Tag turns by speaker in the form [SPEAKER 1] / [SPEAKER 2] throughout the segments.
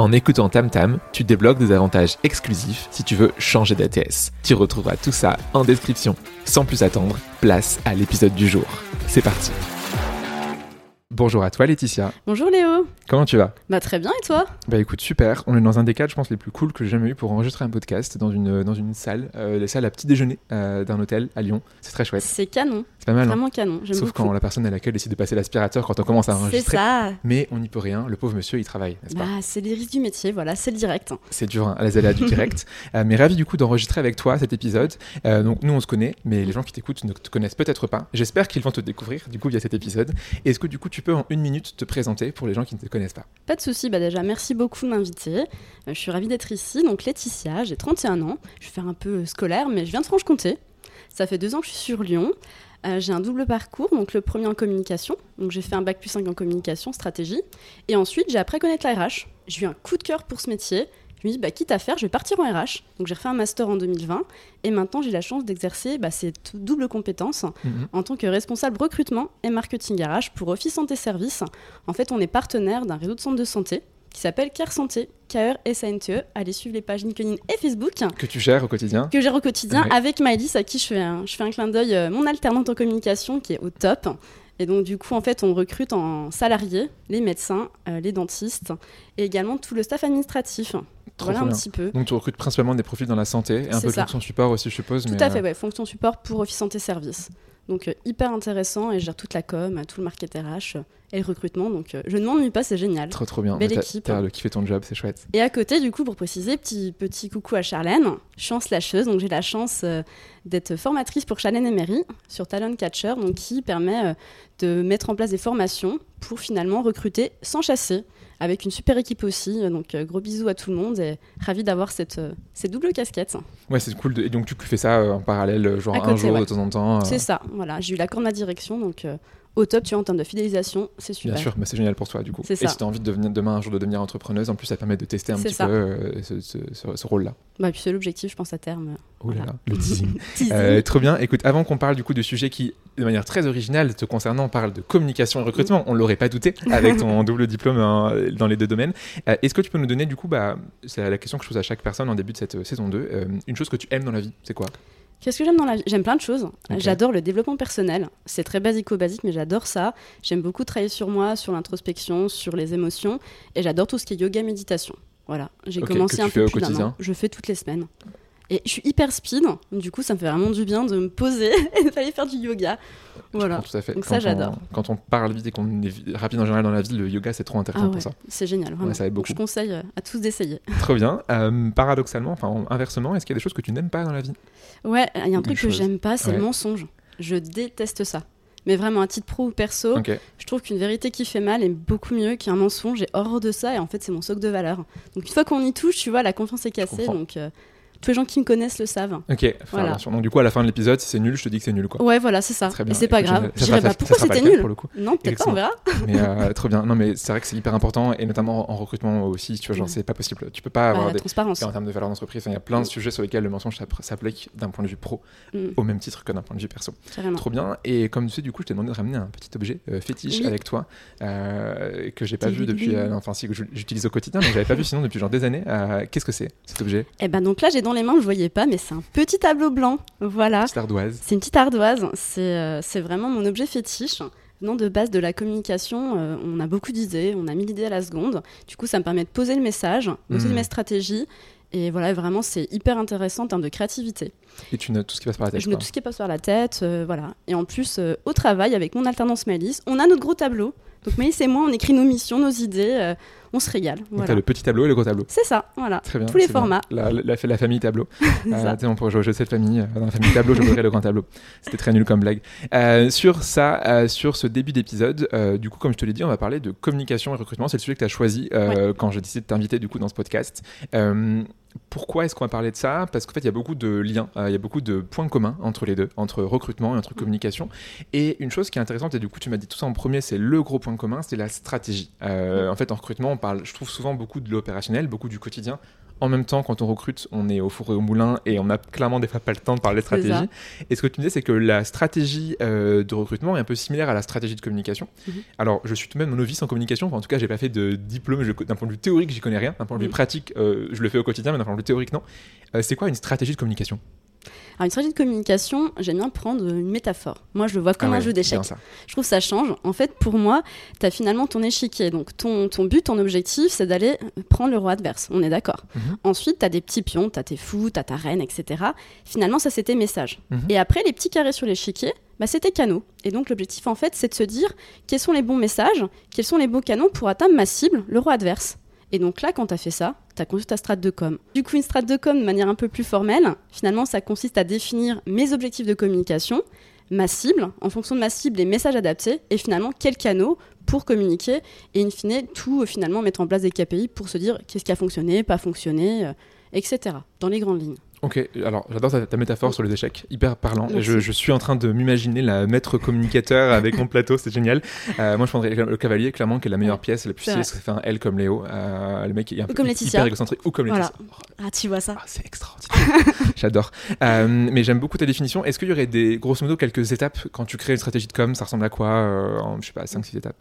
[SPEAKER 1] En écoutant TamTam, tu débloques des avantages exclusifs si tu veux changer d'ATS. Tu retrouveras tout ça en description. Sans plus attendre, place à l'épisode du jour. C'est parti. Bonjour à toi Laetitia.
[SPEAKER 2] Bonjour Léo.
[SPEAKER 1] Comment tu vas?
[SPEAKER 2] Bah très bien et toi?
[SPEAKER 1] Bah écoute super, on est dans un des cadres je pense les plus cool que j'ai jamais eu pour enregistrer un podcast dans une, dans une salle, euh, la salle à petit déjeuner euh, d'un hôtel à Lyon. C'est très chouette.
[SPEAKER 2] C'est canon.
[SPEAKER 1] C'est pas mal.
[SPEAKER 2] Vraiment canon. Sauf
[SPEAKER 1] beaucoup. quand la personne à laquelle décide de passer l'aspirateur quand on commence à enregistrer.
[SPEAKER 2] C'est ça.
[SPEAKER 1] Mais on n'y peut rien, le pauvre monsieur il travaille, n'est-ce
[SPEAKER 2] pas? Bah, C'est les risques du métier, voilà, c'est le direct.
[SPEAKER 1] C'est dur, hein, les aléas du direct. Euh, mais ravi du coup d'enregistrer avec toi cet épisode. donc nous on se connaît, mais les gens qui t'écoutent ne te connaissent peut-être pas. J'espère qu'ils vont te découvrir du coup via cet épisode. Est-ce que du coup tu peux en une minute te présenter pour les gens qui ne te connaissent pas?
[SPEAKER 2] Pas de souci, bah déjà merci beaucoup de m'inviter. Euh, je suis ravie d'être ici. Donc Laetitia, j'ai 31 ans. Je vais faire un peu scolaire, mais je viens de Franche-Comté. Ça fait deux ans que je suis sur Lyon. Euh, j'ai un double parcours, donc le premier en communication, donc j'ai fait un bac plus 5 en communication, stratégie, et ensuite j'ai appris à connaître la RH. J'ai eu un coup de cœur pour ce métier, je me dis, bah, quitte à faire, je vais partir en RH. Donc j'ai refait un master en 2020 et maintenant j'ai la chance d'exercer bah, cette double compétence mhm. en tant que responsable recrutement et marketing RH pour Office Santé Service. En fait, on est partenaire d'un réseau de centres de santé qui s'appelle Care Santé, KR S-A-N-T-E. Allez suivre les pages LinkedIn et Facebook.
[SPEAKER 1] Que tu gères au quotidien
[SPEAKER 2] Que je gère au quotidien avec Maëlys, à qui je fais un, je fais un clin d'œil, euh, mon alternante en communication qui est au top. Et donc, du coup, en fait, on recrute en salariés les médecins, euh, les dentistes et également tout le staff administratif voilà un petit peu.
[SPEAKER 1] Donc tu recrutes principalement des profils dans la santé et un peu de fonction support aussi, je suppose.
[SPEAKER 2] Tout à fait, euh, ouais, fonction support pour Office Santé Service. Donc euh, hyper intéressant et je gère toute la com, tout le market RH et le recrutement. Donc euh, je ne m'ennuie pas, c'est génial.
[SPEAKER 1] Trop trop bien.
[SPEAKER 2] Belle équipe.
[SPEAKER 1] T'as le kiffé ton job, c'est chouette.
[SPEAKER 2] Et à côté, du coup, pour préciser, petit, petit coucou à Charlène, chance lâcheuse. Donc j'ai la chance d'être formatrice pour Charlène Emery sur Talon Catcher, donc qui permet de mettre en place des formations pour finalement recruter sans chasser avec une super équipe aussi. Donc euh, gros bisous à tout le monde et ravi d'avoir cette, euh, cette double casquette.
[SPEAKER 1] Ouais, c'est cool. Et donc tu fais ça euh, en parallèle, genre un jour de temps en temps.
[SPEAKER 2] C'est ça, voilà. J'ai eu l'accord de ma direction, donc au top, tu vois, en termes de fidélisation, c'est super.
[SPEAKER 1] Bien sûr, mais c'est génial pour toi, du coup. Et si tu as envie de devenir demain un jour de devenir entrepreneuse, en plus, ça permet de tester un petit peu euh, ce, rôle-là.
[SPEAKER 2] Bah, puis c'est l'objectif, je pense, à terme.
[SPEAKER 1] Oh là là, le teasing. euh, trop bien. Écoute, avant qu'on parle du coup de sujets qui, de manière très originale, te concernant, parle de communication et recrutement, on l'aurait pas douté avec ton double diplôme hein, dans les deux domaines. Euh, est-ce que tu peux nous donner, du coup, bah, c'est la question que je pose à chaque personne en début de cette euh, saison 2, une chose que tu aimes dans la vie, c'est quoi?
[SPEAKER 2] Qu'est-ce que j'aime dans la vie? J'aime plein de choses. J'adore le développement personnel. C'est très basico-basique, mais j'adore ça. J'aime beaucoup travailler sur moi, sur l'introspection, sur les émotions. Et j'adore tout ce qui est yoga méditation. Voilà. J'ai commencé un peu plus d'un an. Je fais toutes les semaines. Et je suis hyper speed, du coup ça me fait vraiment du bien de me poser et de aller faire du yoga. Voilà.
[SPEAKER 1] Tout à fait.
[SPEAKER 2] Donc ça j'adore.
[SPEAKER 1] Quand on parle vite et qu'on est rapide en général dans la vie, le yoga c'est trop intéressant
[SPEAKER 2] ah
[SPEAKER 1] pour ça.
[SPEAKER 2] C'est génial, vraiment. ça aide beaucoup. je conseille euh, à tous d'essayer.
[SPEAKER 1] Trop bien. Euh, paradoxalement, enfin inversement, est-ce qu'il y a des choses que tu n'aimes pas dans la vie?
[SPEAKER 2] Ouais, il y a un truc que j'aime pas, c'est le mensonge. Je déteste ça. Mais vraiment, à titre pro ou perso, je trouve qu'une vérité qui fait mal est beaucoup mieux qu'un mensonge. J'ai horreur de ça et en fait, c'est mon socle de valeur. Donc, une fois qu'on y touche, tu vois, la confiance est cassée. Donc, euh, tous les gens qui me connaissent le savent.
[SPEAKER 1] Ok, voilà. Donc du coup, à la fin de l'épisode, si c'est nul, je te dis que c'est nul, quoi.
[SPEAKER 2] Ouais, voilà, c'est ça. Très bien. Et c'est pas grave. Je dirais, bah, pourquoi c'était nul pour le coup. Non, peut-être pas, on verra.
[SPEAKER 1] Mais euh, trop bien. Non, mais c'est vrai que c'est hyper important, et notamment en recrutement aussi, tu vois, genre, c'est pas possible. Tu peux pas avoir
[SPEAKER 2] des... transparence.
[SPEAKER 1] En termes de valeur d'entreprise, il y a plein de sujets sur lesquels le mensonge s'applique d'un point de vue pro, mm. au même titre que d'un point de vue perso. Trop bien. Et comme tu sais, du coup, je t'ai demandé de ramener un petit objet euh, fétiche avec toi, euh, que j'ai pas vu depuis... Enfin, si, que j'utilise au quotidien, mais j'avais pas vu sinon depuis genre des années. Qu'est-ce que c'est, cet objet?
[SPEAKER 2] Eh ben donc là, j'ai dans les mains, je voyais pas, mais c'est un petit tableau blanc. Voilà.
[SPEAKER 1] Petite ardoise.
[SPEAKER 2] C'est une petite ardoise. C'est euh, vraiment mon objet fétiche. Non, de base de la communication, euh, on a beaucoup d'idées, on a mis l'idée à la seconde. Du coup, ça me permet de poser le message, poser mmh. mes stratégies. Et voilà, vraiment, c'est hyper intéressant en termes de créativité.
[SPEAKER 1] Et tu notes tout ce qui passe par la tête
[SPEAKER 2] Je note tout ce qui passe par la tête, euh, voilà. Et en plus, au travail, avec mon alternance Malice, on a notre gros tableau. Donc Maïs et moi, on écrit nos missions, nos idées. On se régale. Voilà.
[SPEAKER 1] t'as le petit tableau et le gros tableau.
[SPEAKER 2] C'est ça, voilà.
[SPEAKER 1] Très bien.
[SPEAKER 2] Tous les formats.
[SPEAKER 1] La, la, la famille tableau. Euh, on pourrait jouer au jeu de cette famille. euh, Dans la famille tableau, je voudrais le grand tableau. C'était très nul comme blague. Euh, sur ça, euh, sur ce début d'épisode, du coup, comme je te l'ai dit, on va parler de communication et recrutement. C'est le sujet que tu as choisi quand j'ai décidé de t'inviter du coup dans ce podcast. Pourquoi est-ce qu'on va parler de ça? Parce qu'en fait, il y a beaucoup de liens, euh, il y a beaucoup de points communs entre les deux, entre recrutement et entre communication. Et une chose qui est intéressante, et du coup, tu m'as dit tout ça en premier, c'est le gros point commun, c'est la stratégie. Euh, En fait, en recrutement, on parle, je trouve souvent beaucoup de l'opérationnel, beaucoup du quotidien. En même temps, quand on recrute, on est au four et au moulin et on a clairement des fois pas le temps de parler de stratégie. Et ce que tu me disais, c'est que la stratégie euh, de recrutement est un peu similaire à la stratégie de communication.
[SPEAKER 2] Mhm.
[SPEAKER 1] Alors, je suis tout de même novice en communication. Enfin, en tout cas, j'ai pas fait de diplôme. D'un point de vue théorique, j'y connais rien. D'un point de vue pratique, euh, je le fais au quotidien, mais d'un point de vue théorique, non. Euh, c'est quoi une stratégie de communication?
[SPEAKER 2] Alors, une stratégie de communication, j'aime bien prendre une métaphore. Moi, je le vois comme
[SPEAKER 1] Ah
[SPEAKER 2] un
[SPEAKER 1] ouais,
[SPEAKER 2] jeu d'échecs. Je trouve que ça change. En fait, pour moi, tu as finalement ton échiquier. Donc, ton, ton but, ton objectif, c'est d'aller prendre le roi adverse. On est d'accord.
[SPEAKER 1] Mhm.
[SPEAKER 2] Ensuite, tu as des petits pions, tu as tes fous, tu as ta reine, etc. Finalement, ça, c'est tes messages.
[SPEAKER 1] Mhm.
[SPEAKER 2] Et après, les petits carrés sur l'échiquier, bah, tes canaux. Et donc, l'objectif, en fait, c'est de se dire quels sont les bons messages, quels sont les bons canaux pour atteindre ma cible, le roi adverse. Et donc là, quand tu as fait ça, tu as conçu ta de com. Du coup, une strate de com de manière un peu plus formelle, finalement, ça consiste à définir mes objectifs de communication, ma cible, en fonction de ma cible, les messages adaptés, et finalement, quels canaux pour communiquer, et in fine, tout, euh, finalement, mettre en place des KPI pour se dire qu'est-ce qui a fonctionné, pas fonctionné, euh, etc. Dans les grandes lignes.
[SPEAKER 1] Ok, alors j'adore ta, ta métaphore sur les échecs, hyper parlant. Je, suis en train de m'imaginer la maître communicateur avec mon plateau, c'est génial. Euh, moi je prendrais le cavalier, clairement, qui est la meilleure
[SPEAKER 2] Ouais,
[SPEAKER 1] pièce, la plus
[SPEAKER 2] c'est
[SPEAKER 1] un L comme Léo. Euh, le mec est un peu hyper égocentrique, ou comme
[SPEAKER 2] Voilà.
[SPEAKER 1] Laetitia.
[SPEAKER 2] Ah, tu vois ça
[SPEAKER 1] Ah, c'est extraordinaire. J'adore. Euh, mais j'aime beaucoup ta définition. Est-ce qu'il y aurait des, grosso modo, quelques étapes quand tu crées une stratégie de com Ça ressemble à quoi en, je sais pas, 5-6 étapes?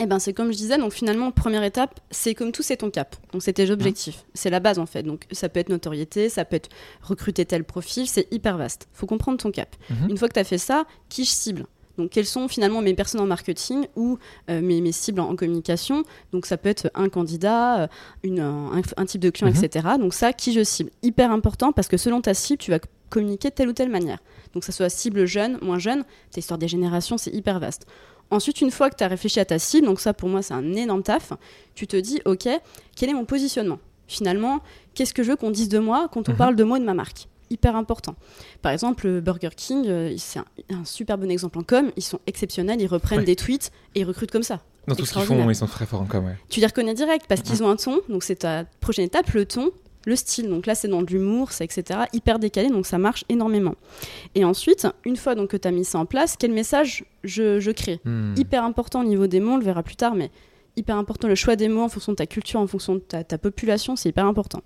[SPEAKER 2] Eh ben, c'est comme je disais, donc finalement, première étape, c'est comme tout, c'est ton cap. Donc, c'est tes objectifs. C'est la base, en fait. Donc, ça peut être notoriété, ça peut être recruter tel profil, c'est hyper vaste. faut comprendre ton cap.
[SPEAKER 1] Mhm.
[SPEAKER 2] Une fois que tu as fait ça, qui je cible? Donc, quelles sont finalement mes personnes en marketing ou euh, mes, mes cibles en, en communication? Donc, ça peut être un candidat, euh, une, un, un type de client,
[SPEAKER 1] Mhm.
[SPEAKER 2] etc. Donc, ça, qui je cible? Hyper important parce que selon ta cible, tu vas communiquer de telle ou telle manière. Donc, ça soit cible jeune, moins jeune, c'est histoire des générations, c'est hyper vaste. Ensuite, une fois que tu as réfléchi à ta cible, donc ça pour moi c'est un énorme taf, tu te dis, ok, quel est mon positionnement? Finalement, qu'est-ce que je veux qu'on dise de moi quand on
[SPEAKER 1] Mhm.
[SPEAKER 2] parle de moi et de ma marque? Hyper important. Par exemple, euh, Burger King, euh, c'est un, un super bon exemple en com, ils sont exceptionnels, ils reprennent
[SPEAKER 1] Ouais.
[SPEAKER 2] des tweets et ils recrutent comme ça.
[SPEAKER 1] Dans tout ce qu'ils font, ils sont très forts en com, ouais.
[SPEAKER 2] Tu les reconnais direct parce qu'ils
[SPEAKER 1] Mhm.
[SPEAKER 2] ont un ton, donc c'est ta prochaine étape, le ton, le style. Donc là, c'est dans de l'humour, c'est etc. Hyper décalé, donc ça marche énormément. Et ensuite, une fois donc que tu as mis ça en place, quel message je, je crée?
[SPEAKER 1] Hmm.
[SPEAKER 2] Hyper important au niveau des mots, on le verra plus tard, mais hyper important le choix des mots en fonction de ta culture, en fonction de ta, ta population, c'est hyper important.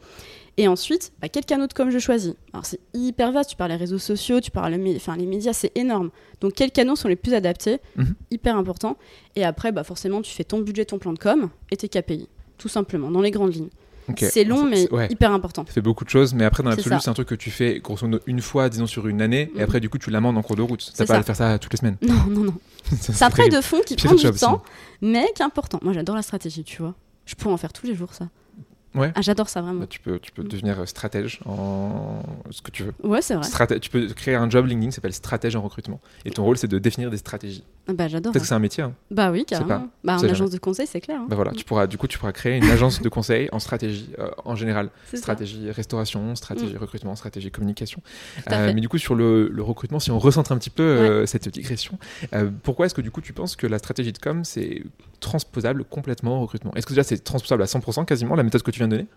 [SPEAKER 2] Et ensuite, bah, quel canal de com je choisis Alors c'est hyper vaste, tu parles les réseaux sociaux, tu parles les, mé- enfin, les médias, c'est énorme. Donc quels canaux sont les plus adaptés?
[SPEAKER 1] Mhm.
[SPEAKER 2] Hyper important. Et après, bah, forcément, tu fais ton budget, ton plan de com et tes KPI, tout simplement, dans les grandes lignes. C'est long, mais
[SPEAKER 1] ouais.
[SPEAKER 2] hyper important.
[SPEAKER 1] Ça fait beaucoup de choses, mais après, dans l'absolu, c'est un truc que tu fais grosso modo une fois, disons sur une année, et
[SPEAKER 2] Mhm.
[SPEAKER 1] après, du coup, tu l'amendes en cours de route. T'as pas à
[SPEAKER 2] ça.
[SPEAKER 1] le faire ça toutes les semaines.
[SPEAKER 2] Non, non, non. C'est un travail de fond qui prend du
[SPEAKER 1] job,
[SPEAKER 2] temps, mais qui est important. Moi, j'adore la stratégie, tu vois. Je pourrais en faire tous les jours, ça.
[SPEAKER 1] Ouais.
[SPEAKER 2] Ah, j'adore ça, vraiment.
[SPEAKER 1] Bah, tu peux, tu peux devenir stratège en ce que tu veux.
[SPEAKER 2] Ouais, c'est vrai.
[SPEAKER 1] Straté- tu peux créer un job LinkedIn qui s'appelle stratège en recrutement. Et ton rôle, c'est de définir des stratégies.
[SPEAKER 2] Ah Bah, j'adore.
[SPEAKER 1] Peut-être que c'est un métier. hein.
[SPEAKER 2] Bah oui, carrément.
[SPEAKER 1] pas.
[SPEAKER 2] Bah, en agence de conseil, c'est clair. hein.
[SPEAKER 1] Bah voilà, tu pourras, du coup, tu pourras créer une agence de conseil en stratégie euh, en général.
[SPEAKER 2] Ça.
[SPEAKER 1] Stratégie restauration, stratégie recrutement, stratégie communication. Euh, mais du coup, sur le, le recrutement, si on recentre un petit peu euh, cette digression, euh, pourquoi est-ce que du coup tu penses que la stratégie de com c'est transposable complètement au recrutement? Est-ce que déjà c'est transposable à 100% quasiment la méthode que tu viens de donner?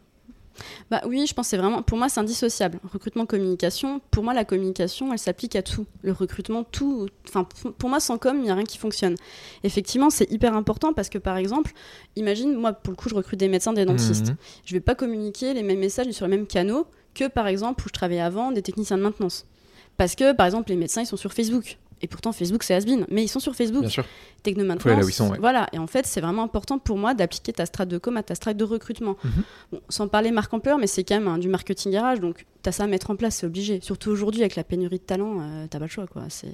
[SPEAKER 2] Bah oui, je pense que c'est vraiment, pour moi, c'est indissociable. Recrutement, communication. Pour moi, la communication, elle s'applique à tout. Le recrutement, tout. Enfin, pour- moi, sans com, il n'y a rien qui fonctionne. Effectivement, c'est hyper important parce que, par exemple, imagine, moi, pour le coup, je recrute des médecins, des dentistes.
[SPEAKER 1] Mhm.
[SPEAKER 2] Je vais pas communiquer les mêmes messages sur les mêmes canaux que, par exemple, où je travaillais avant, des techniciens de maintenance. Parce que, par exemple, les médecins, ils sont sur Facebook. Et pourtant, Facebook, c'est has-been. Mais ils sont sur Facebook.
[SPEAKER 1] Bien sûr. Ils sont, ouais.
[SPEAKER 2] Voilà. Et en fait, c'est vraiment important pour moi d'appliquer ta strate de com à ta strate de recrutement.
[SPEAKER 1] Mhm.
[SPEAKER 2] Bon, sans parler marque ampleur, mais c'est quand même hein, du marketing garage. Donc, tu as ça à mettre en place, c'est obligé. Surtout aujourd'hui, avec la pénurie de talent, euh, t'as pas le choix. quoi. C'est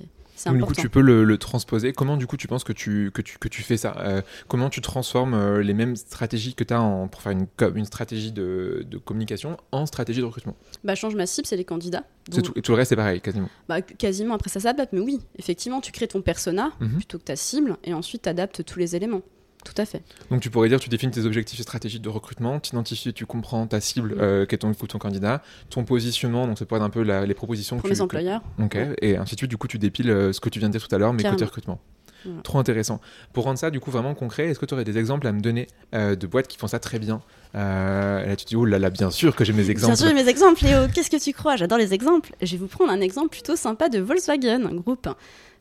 [SPEAKER 1] Donc, du coup, tu peux le, le transposer. Comment, du coup, tu penses que tu, que tu, que tu fais ça Euh, Comment tu transformes euh, les mêmes stratégies que tu as en, pour faire une, une stratégie de, de communication en stratégie de recrutement?
[SPEAKER 2] Bah, change ma cible, c'est les candidats. Donc,
[SPEAKER 1] tout, Et tout le reste, c'est pareil, quasiment.
[SPEAKER 2] bah, quasiment, après ça s'adapte. Mais oui, effectivement, tu crées ton persona
[SPEAKER 1] Mhm.
[SPEAKER 2] plutôt que ta cible. Et ensuite, tu adaptes tous les éléments. Tout à fait.
[SPEAKER 1] Donc tu pourrais dire, tu définis tes objectifs et stratégies de recrutement, tu identifies, tu comprends ta cible,
[SPEAKER 2] Mm.
[SPEAKER 1] euh, qui est ton, ton candidat, ton positionnement, donc ça pourrait être un peu la- les propositions que
[SPEAKER 2] Pour les
[SPEAKER 1] tu...
[SPEAKER 2] employeurs.
[SPEAKER 1] que- Ok,
[SPEAKER 2] Ouais.
[SPEAKER 1] et ainsi de suite, du coup tu dépiles euh, ce que tu viens de dire tout à l'heure, mais côté recrutement.
[SPEAKER 2] Voilà.
[SPEAKER 1] Trop intéressant. Pour rendre ça du coup vraiment concret, est-ce que tu aurais des exemples à me donner euh, de boîtes qui font ça très bien? Euh, Là tu te dis, oh là là, bien sûr que j'ai mes exemples.
[SPEAKER 2] Bien sûr, j'ai mes exemples, Léo. Qu'est-ce que tu crois? J'adore les exemples. Je vais vous prendre un exemple plutôt sympa de Volkswagen, un groupe.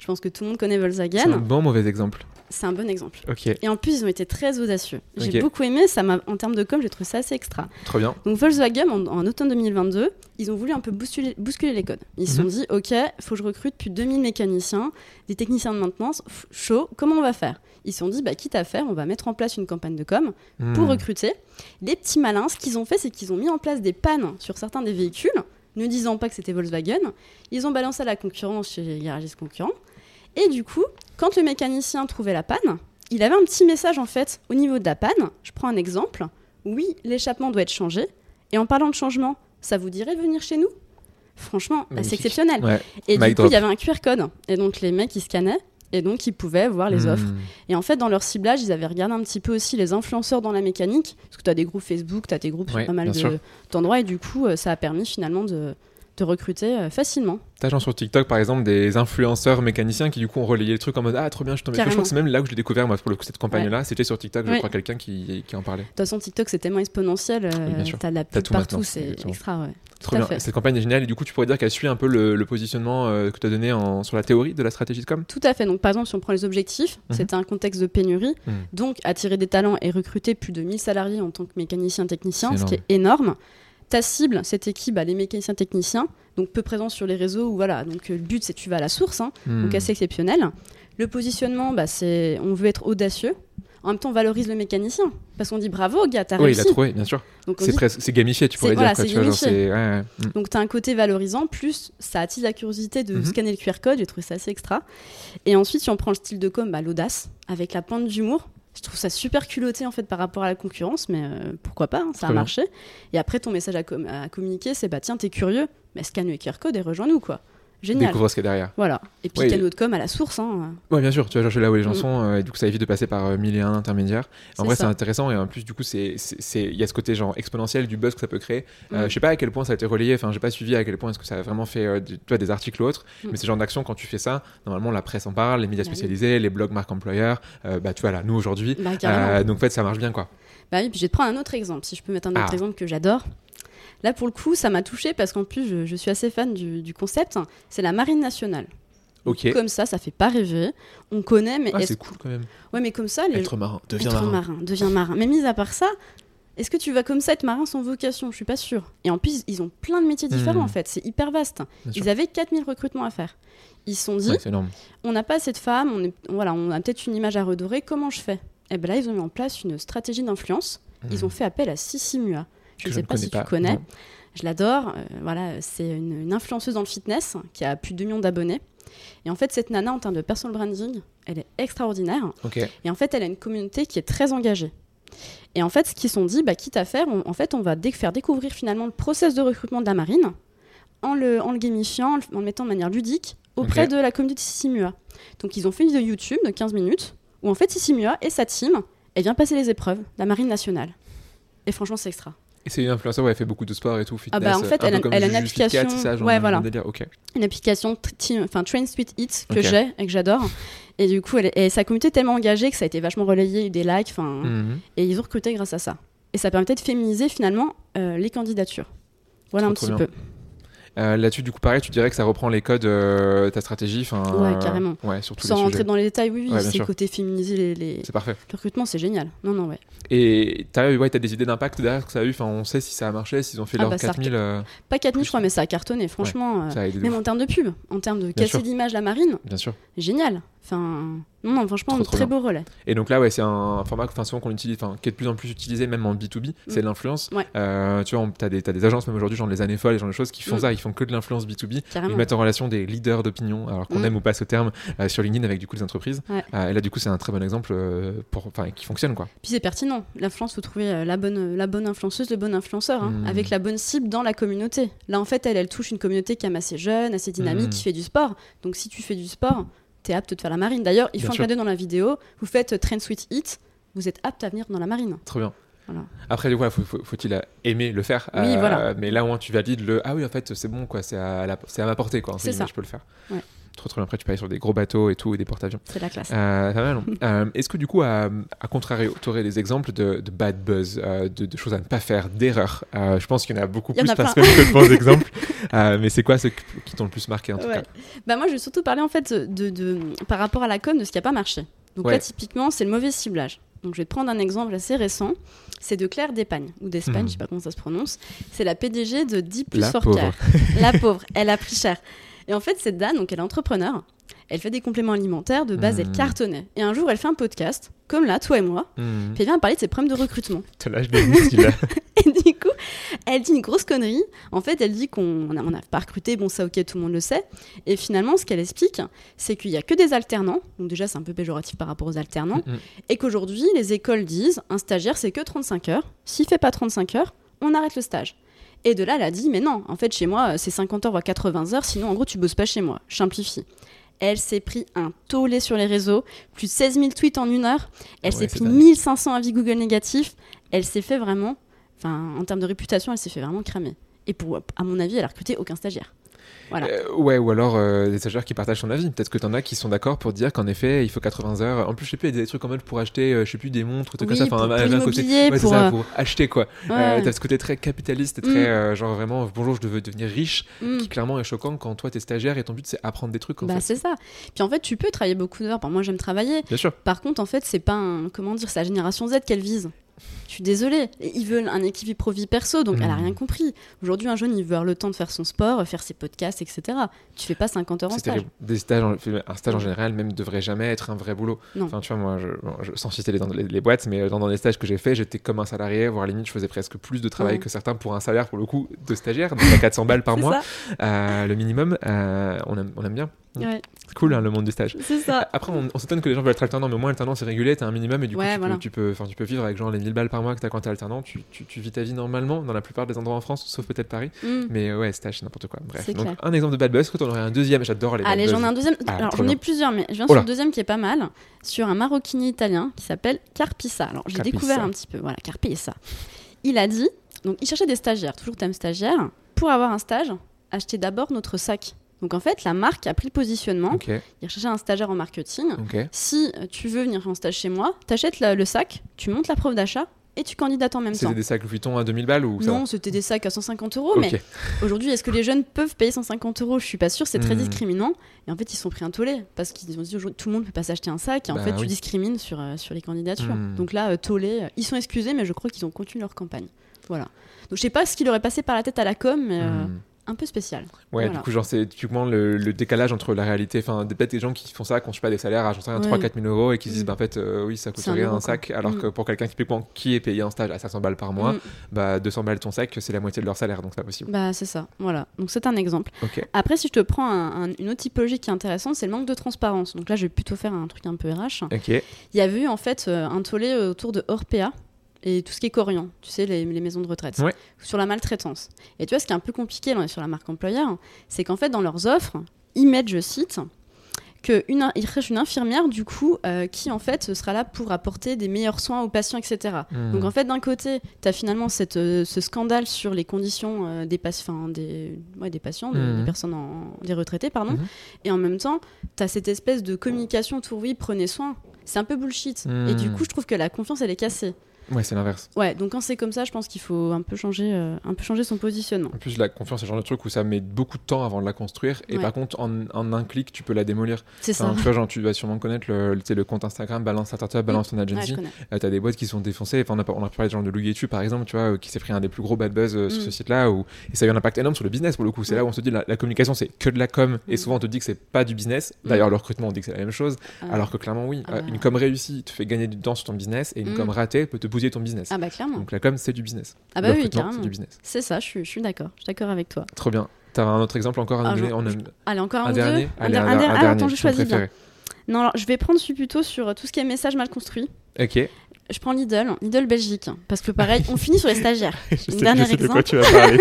[SPEAKER 2] Je pense que tout le monde connaît
[SPEAKER 1] C'est un
[SPEAKER 2] Volkswagen.
[SPEAKER 1] bon mauvais exemple.
[SPEAKER 2] C'est un bon exemple.
[SPEAKER 1] Ok,
[SPEAKER 2] Et en plus, ils ont été très audacieux. J'ai beaucoup aimé, ça m'a, en termes de com, j'ai trouvé ça assez extra.
[SPEAKER 1] trop bien.
[SPEAKER 2] Donc Volkswagen, en, en automne 2022, ils ont voulu un peu bousculer, bousculer les codes. Ils se sont
[SPEAKER 1] Mhm.
[SPEAKER 2] dit, ok, faut que je recrute plus de 2000 mécaniciens, des techniciens de maintenance, chaud, comment on va faire? Ils se sont dit, bah, quitte à faire, on va mettre en place une campagne de com pour
[SPEAKER 1] Hmm.
[SPEAKER 2] recruter. Les petits malins, ce qu'ils ont fait, c'est qu'ils ont mis en place des pannes sur certains des véhicules, ne disant pas que c'était Volkswagen. Ils ont balancé à la concurrence chez les garagistes concurrents. Et du coup, quand le mécanicien trouvait la panne, il avait un petit message en fait au niveau de la panne. Je prends un exemple. Oui, l'échappement doit être changé. Et en parlant de changement, ça vous dirait de venir chez nous? Franchement, c'est exceptionnel.
[SPEAKER 1] Ouais.
[SPEAKER 2] Et du coup,
[SPEAKER 1] drop.
[SPEAKER 2] il y avait un QR code. Et donc, les mecs, ils scannaient. Et donc, ils pouvaient voir les
[SPEAKER 1] Hmm.
[SPEAKER 2] offres. Et en fait, dans leur ciblage, ils avaient regardé un petit peu aussi les influenceurs dans la mécanique. Parce que tu as des groupes Facebook, tu as des groupes
[SPEAKER 1] Ouais,
[SPEAKER 2] sur pas mal de- d'endroits. Et du coup, euh, ça a permis finalement de, de recruter euh, facilement.
[SPEAKER 1] T'as genre sur TikTok par exemple des influenceurs mécaniciens qui du coup ont relayé le truc en mode ah trop bien je dessus. Je crois que c'est même là où je l'ai découvert moi pour le coup cette campagne là c'était sur TikTok je
[SPEAKER 2] Ouais.
[SPEAKER 1] crois quelqu'un qui, qui en parlait.
[SPEAKER 2] De toute façon, TikTok, c'est tellement exponentiel. euh,
[SPEAKER 1] Oui.
[SPEAKER 2] T'as de la pub
[SPEAKER 1] tout
[SPEAKER 2] partout. C'est extra, ouais.
[SPEAKER 1] Trop bien. Cette campagne est géniale et du coup tu pourrais dire qu'elle suit un peu le, le positionnement euh, que tu as donné en, sur la théorie de la stratégie de com?
[SPEAKER 2] Tout à fait. Donc, par exemple, si on prend les objectifs,
[SPEAKER 1] Mhm.
[SPEAKER 2] c'était un contexte de pénurie.
[SPEAKER 1] Mhm.
[SPEAKER 2] Donc, attirer des talents et recruter plus de 1000 salariés en tant que mécanicien technicien, ce qui est énorme. Ta cible, cette équipe, bah, les mécaniciens techniciens, donc peu présents sur les réseaux. Voilà. Donc, euh, le but, c'est tu vas à la source. hein.
[SPEAKER 1] Hmm.
[SPEAKER 2] donc assez exceptionnel. Le positionnement, bah, c'est on veut être audacieux. En même temps, on valorise le mécanicien parce qu'on dit bravo, gars, t'as
[SPEAKER 1] Oui il
[SPEAKER 2] réussi.
[SPEAKER 1] a trouvé bien sûr. C'est
[SPEAKER 2] dit-
[SPEAKER 1] gamifié tu pourrais
[SPEAKER 2] voilà,
[SPEAKER 1] dire quoi, tu vois, genre, ouais, ouais. Hmm.
[SPEAKER 2] donc t'as un côté valorisant, plus ça attise la curiosité de
[SPEAKER 1] Mhm.
[SPEAKER 2] scanner le QR code. J'ai trouvé ça assez extra. Et ensuite, si on prend le style de com, bah, l'audace avec la pointe d'humour. Je trouve ça super culotté en fait par rapport à la concurrence, mais euh, pourquoi pas, hein, ça a marché. Et après, ton message à, com- à communiquer, c'est bah tiens, t'es curieux, mais scanne le QR code et rejoins-nous quoi. Génial.
[SPEAKER 1] Ce qu'il y a derrière.
[SPEAKER 2] Voilà. Et puis
[SPEAKER 1] Ouais,
[SPEAKER 2] de com à la source. Hein.
[SPEAKER 1] Ouais, bien sûr, tu vas chercher là où les gens
[SPEAKER 2] Mm.
[SPEAKER 1] sont, euh, et du coup, ça évite de passer par euh, mille et un intermédiaires. En vrai, c'est intéressant, et en plus, du coup, il y a ce côté genre exponentiel du buzz que ça peut créer. Euh,
[SPEAKER 2] Mm.
[SPEAKER 1] Je sais pas à quel point ça a été relayé, enfin, j'ai pas suivi à quel point est-ce que ça a vraiment fait euh, tu vois, des articles ou autres,
[SPEAKER 2] Mm.
[SPEAKER 1] mais ce genre d'action, quand tu fais ça, normalement, la presse en parle, les médias
[SPEAKER 2] Bah oui.
[SPEAKER 1] spécialisés, les blogs marques employeurs, euh, bah, tu vois, là, nous aujourd'hui.
[SPEAKER 2] Bah.
[SPEAKER 1] Euh, donc, en fait, ça marche bien, quoi.
[SPEAKER 2] Bah oui, puis je vais te prendre un autre exemple, si je peux mettre un autre
[SPEAKER 1] Ah.
[SPEAKER 2] exemple que j'adore. Là, pour le coup, ça m'a touché parce qu'en plus, je, je suis assez fan du, du concept. C'est la Marine nationale.
[SPEAKER 1] Ok.
[SPEAKER 2] Comme ça, ça fait pas rêver. On connaît, mais
[SPEAKER 1] Ah,
[SPEAKER 2] est-ce-
[SPEAKER 1] c'est cool quand même.
[SPEAKER 2] ouais, mais comme ça, les
[SPEAKER 1] Être marin, deviens
[SPEAKER 2] être
[SPEAKER 1] marin.
[SPEAKER 2] deviens marin. Mais mis à part ça, est-ce que tu vas comme ça être marin sans vocation? Je suis pas sûre. Et en plus, ils ont plein de métiers différents
[SPEAKER 1] Hmm.
[SPEAKER 2] en fait. C'est hyper vaste.
[SPEAKER 1] Bien sûr.
[SPEAKER 2] Ils avaient 4000 recrutements à faire. Ils se sont dit,
[SPEAKER 1] Ouais,
[SPEAKER 2] on n'a pas assez de femmes, on, est, voilà, on a peut-être une image à redorer, comment je fais? Et bien là, ils ont mis en place une stratégie d'influence. Ils
[SPEAKER 1] Hmm.
[SPEAKER 2] ont fait appel à Sissi Mua. Je ne sais pas si
[SPEAKER 1] pas,
[SPEAKER 2] tu connais.
[SPEAKER 1] non.
[SPEAKER 2] Je l'adore. euh, voilà, c'est une, une influenceuse dans le fitness qui a plus de 2 millions d'abonnés. Et en fait, cette nana, en termes de personal branding, elle est extraordinaire. Et en fait, elle a une communauté qui est très engagée. Et en fait, ce qu'ils se sont dit, bah, quitte à faire, on- en fait, on va dé- faire découvrir finalement le process de recrutement de la marine en le, en le gamifiant, en le, en le mettant de manière ludique auprès de la communauté Sissimua. Donc, ils ont fait une vidéo YouTube de 15 minutes où en fait Sissimua et sa team, elle vient passer les épreuves de la marine nationale. Et franchement, c'est extra.
[SPEAKER 1] Et c'est une influenceuse, ouais, elle fait beaucoup de sport et tout, fitness.
[SPEAKER 2] Ah bah, en fait, elle a-
[SPEAKER 1] comme
[SPEAKER 2] elle a une
[SPEAKER 1] Cat,
[SPEAKER 2] application-
[SPEAKER 1] ça,
[SPEAKER 2] ouais, voilà. Une application enfin Train Sweet que j'ai et que j'adore. Et du coup, elle et sa communauté est tellement engagée que ça a été vachement relayé, il y a eu des likes, enfin.
[SPEAKER 1] Mhm.
[SPEAKER 2] Et ils ont recruté grâce à ça. Et ça permettait de féminiser finalement euh, les candidatures. Voilà
[SPEAKER 1] Trop,
[SPEAKER 2] un petit
[SPEAKER 1] bien.
[SPEAKER 2] peu.
[SPEAKER 1] Euh, Là-dessus, du coup, pareil, tu dirais que ça reprend les codes euh, ta stratégie.
[SPEAKER 2] Ouais, carrément.
[SPEAKER 1] Ouais, sur tous
[SPEAKER 2] Sans
[SPEAKER 1] les
[SPEAKER 2] rentrer
[SPEAKER 1] sujets.
[SPEAKER 2] dans les détails, oui, oui,
[SPEAKER 1] Ouais,
[SPEAKER 2] c'est côté féminiser les, les-
[SPEAKER 1] C'est parfait.
[SPEAKER 2] le recrutement, c'est génial. Non, non, ouais.
[SPEAKER 1] Et ouais, as des idées d'impact derrière que ça a eu, enfin, on sait si ça a marché, s'ils ont fait
[SPEAKER 2] Ah
[SPEAKER 1] leur
[SPEAKER 2] bah, ça
[SPEAKER 1] 4000. euh,
[SPEAKER 2] Pas 4000,
[SPEAKER 1] Plus.
[SPEAKER 2] je crois, mais ça a cartonné, franchement.
[SPEAKER 1] ça a
[SPEAKER 2] même
[SPEAKER 1] ouf.
[SPEAKER 2] en termes de pub, en termes de casser l'image la marine,
[SPEAKER 1] Bien sûr.
[SPEAKER 2] génial. Enfin, non, non, franchement,
[SPEAKER 1] Trop,
[SPEAKER 2] un
[SPEAKER 1] trop
[SPEAKER 2] très
[SPEAKER 1] bien.
[SPEAKER 2] beau relais.
[SPEAKER 1] Et donc là, ouais, c'est un format enfin, souvent qu'on utilise, enfin, qui est de plus en plus utilisé, même en B2B, c'est l'influence.
[SPEAKER 2] Mm. Ouais.
[SPEAKER 1] Euh, tu vois, t'as des, t'as des agences, même aujourd'hui, genre les années folles, les genre de choses, qui font
[SPEAKER 2] Mm.
[SPEAKER 1] ça, ils font que de l'influence B2B.
[SPEAKER 2] Carrément.
[SPEAKER 1] Ils mettent en relation des leaders d'opinion, alors qu'on
[SPEAKER 2] Mm.
[SPEAKER 1] aime ou pas ce terme, euh, sur LinkedIn avec du coup les entreprises.
[SPEAKER 2] Ouais.
[SPEAKER 1] Euh, et là, du coup, c'est un très bon exemple pour, qui fonctionne, quoi.
[SPEAKER 2] Puis c'est pertinent. L'influence, faut trouver la bonne, la bonne influenceuse, le bon influenceur, hein, avec la bonne cible dans la communauté. Là, en fait, elle, elle touche une communauté qui est assez jeune, assez dynamique, qui fait du sport. Donc, si tu fais du sport, t'es apte de faire la marine. D'ailleurs, un
[SPEAKER 1] sûr.
[SPEAKER 2] cadeau dans la vidéo. Vous faites euh, Train Sweet Eat. vous êtes apte à venir dans la marine.
[SPEAKER 1] Trop bien.
[SPEAKER 2] Voilà.
[SPEAKER 1] Après, coup, faut- faut- faut-il aimer le faire?
[SPEAKER 2] Oui, voilà.
[SPEAKER 1] Mais là, au moins, tu valides le ah oui, en fait, c'est bon, quoi. C'est à, la- c'est à ma portée, quoi.
[SPEAKER 2] C'est ça.
[SPEAKER 1] Je peux le faire.
[SPEAKER 2] Ouais.
[SPEAKER 1] Trop, trop bien. Après, tu peux aller sur des gros bateaux et tout, et des porte-avions.
[SPEAKER 2] C'est la classe.
[SPEAKER 1] Euh. Euh, Est-ce que du coup, à, à contrario, tu aurais des exemples de, de bad buzz, euh, de, de choses à ne pas faire, d'erreurs? Je pense qu'il y en a beaucoup plus
[SPEAKER 2] a
[SPEAKER 1] parce
[SPEAKER 2] plein.
[SPEAKER 1] que je te bons exemples. Euh, mais c'est quoi ceux qui t'ont le plus marqué en tout
[SPEAKER 2] Ouais.
[SPEAKER 1] cas?
[SPEAKER 2] Bah moi, je vais surtout parler en fait de, de- par rapport à la com de ce qui n'a pas marché. Donc
[SPEAKER 1] Ouais.
[SPEAKER 2] là, typiquement, c'est le mauvais ciblage. Donc je vais te prendre un exemple assez récent. C'est de Claire d'Espagne, ou d'Espagne,
[SPEAKER 1] Mhm.
[SPEAKER 2] je sais pas comment ça se prononce. C'est la PDG de Deep Plus
[SPEAKER 1] La pauvre.
[SPEAKER 2] Care. La pauvre, elle a pris cher. Et en fait, cette dame, donc elle est entrepreneur, elle fait des compléments alimentaires, de base, elle
[SPEAKER 1] Mhm.
[SPEAKER 2] cartonnait. Et un jour, elle fait un podcast, comme là, toi et moi,
[SPEAKER 1] Hmm.
[SPEAKER 2] puis elle vient parler de ses problèmes de recrutement. Et du coup, elle dit une grosse connerie. En fait, elle dit qu'on n'a on n'a pas recruté, bon ça ok, tout le monde le sait. Et finalement, ce qu'elle explique, c'est qu'il n'y a que des alternants. Donc déjà, c'est un peu péjoratif par rapport aux alternants.
[SPEAKER 1] Mhm.
[SPEAKER 2] Et qu'aujourd'hui, les écoles disent, un stagiaire, c'est que 35 heures. S'il fait pas 35 heures, on arrête le stage. Et de là, elle a dit, mais non, en fait, chez moi, c'est 50 heures, voire 80 heures, sinon, en gros, tu bosses pas chez moi. Je simplifie. Elle s'est pris un tollé sur les réseaux, plus de 16 000 tweets en une heure. Elle
[SPEAKER 1] Ouais,
[SPEAKER 2] s'est pris
[SPEAKER 1] dingue.
[SPEAKER 2] 1500 avis Google négatifs. Elle s'est fait vraiment, enfin, en termes de réputation, elle s'est fait vraiment cramer. Et pour, à mon avis, elle a recruté aucun stagiaire. Voilà.
[SPEAKER 1] Euh, ouais, ou alors euh, des stagiaires qui partagent son avis. Peut-être que t'en as qui sont d'accord pour dire qu'en effet, il faut 80 heures. En plus, je sais plus, il y a des trucs en mode pour acheter, euh, je sais plus, des montres, trucs
[SPEAKER 2] Oui,
[SPEAKER 1] comme ça. Enfin,
[SPEAKER 2] pour
[SPEAKER 1] un- un côté- ouais,
[SPEAKER 2] pour,
[SPEAKER 1] ça, pour acheter quoi.
[SPEAKER 2] Ouais.
[SPEAKER 1] T'as ce côté très capitaliste et
[SPEAKER 2] Mm.
[SPEAKER 1] très euh, genre vraiment, bonjour, je veux devenir riche,
[SPEAKER 2] Mm.
[SPEAKER 1] qui clairement est choquant quand toi t'es stagiaire et ton but c'est apprendre des trucs en
[SPEAKER 2] Bah, c'est ça. Puis en fait, tu peux travailler beaucoup d'heures. Moi, j'aime travailler.
[SPEAKER 1] Bien sûr.
[SPEAKER 2] Par contre, en fait, c'est pas un. Comment dire C'est la génération Z qu'elle vise. Je suis désolée. Ils veulent un équilibre pro-vie perso, donc elle a
[SPEAKER 1] Mm.
[SPEAKER 2] rien compris. Aujourd'hui, un jeune, il veut avoir le temps de faire son sport, faire ses podcasts, etc. Tu fais pas 50 heures en stage.
[SPEAKER 1] Des stages, en- un stage en général même devrait jamais être un vrai boulot.
[SPEAKER 2] Non.
[SPEAKER 1] Enfin, tu vois, moi, je, bon, je- sans citer les, dans les, les boîtes, mais dans, dans les stages que j'ai fait, j'étais comme un salarié, voire limite, je faisais presque plus de travail
[SPEAKER 2] Ouais.
[SPEAKER 1] que certains pour un salaire, pour le coup, de stagiaire, donc à 400 balles par mois, euh, le minimum. euh, on, aime, on aime bien.
[SPEAKER 2] Ouais,
[SPEAKER 1] C'est cool, hein, le monde du stage.
[SPEAKER 2] c'est ça.
[SPEAKER 1] Après, on, on s'étonne que les gens veulent être alternants, mais au moins, alternant, c'est régulé, t'as un minimum, et du coup,
[SPEAKER 2] Ouais,
[SPEAKER 1] tu,
[SPEAKER 2] voilà.
[SPEAKER 1] peux, tu, peux, enfin, tu peux vivre avec genre les 1000 balles par mois que t'as quand t'es alternant, tu, tu, tu vis ta vie normalement dans la plupart des endroits en France, sauf peut-être Paris.
[SPEAKER 2] Mm.
[SPEAKER 1] Mais euh, ouais, stage, c'est n'importe quoi. Bref. Donc,
[SPEAKER 2] clair.
[SPEAKER 1] un exemple de bad buzz, t'en aurais un deuxième, j'adore les
[SPEAKER 2] Allez,
[SPEAKER 1] bad
[SPEAKER 2] j'en ai un deuxième.
[SPEAKER 1] Ah,
[SPEAKER 2] Alors, j'en ai plusieurs, mais je viens
[SPEAKER 1] Oh
[SPEAKER 2] sur le deuxième qui est pas mal. Sur un maroquinier italien qui s'appelle Carpissa. Alors, j'ai découvert un petit peu. Voilà, Carpissa. Il a dit donc, il cherchait des stagiaires, toujours thème stagiaire. Pour avoir un stage, achetez d'abord notre sac. Donc, en fait, la marque a pris le positionnement.
[SPEAKER 1] Ok,
[SPEAKER 2] Il recherchait un stagiaire en marketing. Si euh, tu veux venir en stage chez moi, t'achètes le sac, tu montes la preuve d'achat et tu candidates en même temps.
[SPEAKER 1] C'était des sacs Louis Vuitton à 2000 balles ou ça
[SPEAKER 2] Non, c'était des sacs à 150 euros, mais. Aujourd'hui, est-ce que les jeunes peuvent payer 150 euros? Je suis pas sûre, c'est très
[SPEAKER 1] Hmm.
[SPEAKER 2] discriminant. Et en fait, ils sont pris un tollé parce qu'ils ont dit tout le monde peut pas s'acheter un sac. Et en
[SPEAKER 1] Bah
[SPEAKER 2] fait, tu discrimines sur, euh, sur les candidatures.
[SPEAKER 1] Hmm.
[SPEAKER 2] Donc là, euh, tollé, euh, ils sont excusés, mais je crois qu'ils ont continué leur campagne. Voilà. Donc je sais pas ce qui leur est passé par la tête à la com, mais
[SPEAKER 1] Hmm.
[SPEAKER 2] Un peu spécial.
[SPEAKER 1] Ouais,
[SPEAKER 2] Voilà.
[SPEAKER 1] du coup, genre, c'est typiquement le, le décalage entre la réalité. Enfin, peut-être des gens qui font ça, qui ont, je sais pas, des salaires à, j'en sais rien,
[SPEAKER 2] Ouais.
[SPEAKER 1] 3-4 000 euros et qui se disent,
[SPEAKER 2] Mm.
[SPEAKER 1] bah, en fait, euh, oui, ça coûte
[SPEAKER 2] un
[SPEAKER 1] rien un sac. Alors
[SPEAKER 2] Mm.
[SPEAKER 1] que pour quelqu'un, typiquement, qui est payé en stage à 500 balles par mois,
[SPEAKER 2] Mm.
[SPEAKER 1] bah, 200 balles ton sac, c'est la moitié de leur salaire, donc c'est pas possible.
[SPEAKER 2] Bah c'est ça. Voilà. Donc c'est un exemple. Après, si je te prends un- un- une autre typologie qui est intéressante, c'est le manque de transparence. Donc là, je vais plutôt faire un truc un peu RH.
[SPEAKER 1] Ok.
[SPEAKER 2] Il y avait eu en fait euh, un tollé autour de Orpea et tout ce qui est Corian, tu sais, les, les maisons de retraite,
[SPEAKER 1] Ouais.
[SPEAKER 2] sur la maltraitance. Et tu vois, ce qui est un peu compliqué, là sur la marque employeur, c'est qu'en fait, dans leurs offres, ils mettent, je cite, qu'ils recherchent une infirmière, du coup, euh, qui en fait sera là pour apporter des meilleurs soins aux patients, etc.
[SPEAKER 1] Hmm.
[SPEAKER 2] Donc en fait, d'un côté, tu as finalement cette, euh, ce scandale sur les conditions euh, des, pas- des, ouais, des patients, des, des personnes, en, des retraités, pardon.
[SPEAKER 1] Mhm.
[SPEAKER 2] Et en même temps, tu as cette espèce de communication autour, oui, prenez soin. C'est un peu bullshit. Et du coup, je trouve que la confiance, elle est cassée.
[SPEAKER 1] Ouais, c'est l'inverse.
[SPEAKER 2] Ouais, donc quand c'est comme ça, je pense qu'il faut un peu changer, euh, un peu changer son positionnement.
[SPEAKER 1] En plus, la confiance, c'est le genre de truc où ça met beaucoup de temps avant de la construire. Et
[SPEAKER 2] Ouais.
[SPEAKER 1] par contre, en, en un clic, tu peux la démolir.
[SPEAKER 2] C'est ça.
[SPEAKER 1] Tu vois, genre, tu vas sûrement connaître le, tu sais, le compte Instagram, balance ta startup, balance ton
[SPEAKER 2] Ouais,
[SPEAKER 1] agency.
[SPEAKER 2] je connais.
[SPEAKER 1] Euh, t'as des boîtes qui sont défoncées. Enfin, on a, on a parlé de genre de Louis par exemple, tu vois, euh, qui s'est pris un des plus gros bad buzz euh, sur
[SPEAKER 2] Mm.
[SPEAKER 1] ce site-là, où, et ça a eu un impact énorme sur le business pour le coup. C'est
[SPEAKER 2] Mm.
[SPEAKER 1] là où on se dit la, la communication, c'est que de la com, et
[SPEAKER 2] Mm.
[SPEAKER 1] souvent on te dit que c'est pas du business.
[SPEAKER 2] Mm.
[SPEAKER 1] D'ailleurs, le recrutement, on dit que c'est la même chose,
[SPEAKER 2] Ah.
[SPEAKER 1] alors que clairement, oui,
[SPEAKER 2] Ah
[SPEAKER 1] Euh,
[SPEAKER 2] bah.
[SPEAKER 1] une com réussie te fait gagner du temps sur ton business, et une
[SPEAKER 2] Mm.
[SPEAKER 1] com ratée peut te bousiller ton business.
[SPEAKER 2] Ah bah clairement.
[SPEAKER 1] Donc la com, c'est du business.
[SPEAKER 2] Ah bah
[SPEAKER 1] le
[SPEAKER 2] oui, carrément.
[SPEAKER 1] c'est du business.
[SPEAKER 2] C'est ça, je suis, je suis d'accord. Je suis d'accord avec toi.
[SPEAKER 1] Trop bien. T'as un autre exemple encore à nous
[SPEAKER 2] Ah,
[SPEAKER 1] donner aime-
[SPEAKER 2] Allez, encore un,
[SPEAKER 1] un
[SPEAKER 2] ou
[SPEAKER 1] dernier
[SPEAKER 2] deux
[SPEAKER 1] Allez, un,
[SPEAKER 2] der-
[SPEAKER 1] un
[SPEAKER 2] ah,
[SPEAKER 1] dernier.
[SPEAKER 2] attends, je choisis bien. Non, alors, je vais prendre celui plutôt sur euh, tout ce qui est message mal construit.
[SPEAKER 1] Ok.
[SPEAKER 2] Je prends Lidl, Lidl Belgique. Parce que pareil, on finit sur les stagiaires.
[SPEAKER 1] je sais,
[SPEAKER 2] dernier
[SPEAKER 1] je sais de quoi
[SPEAKER 2] exemple.
[SPEAKER 1] tu vas parler.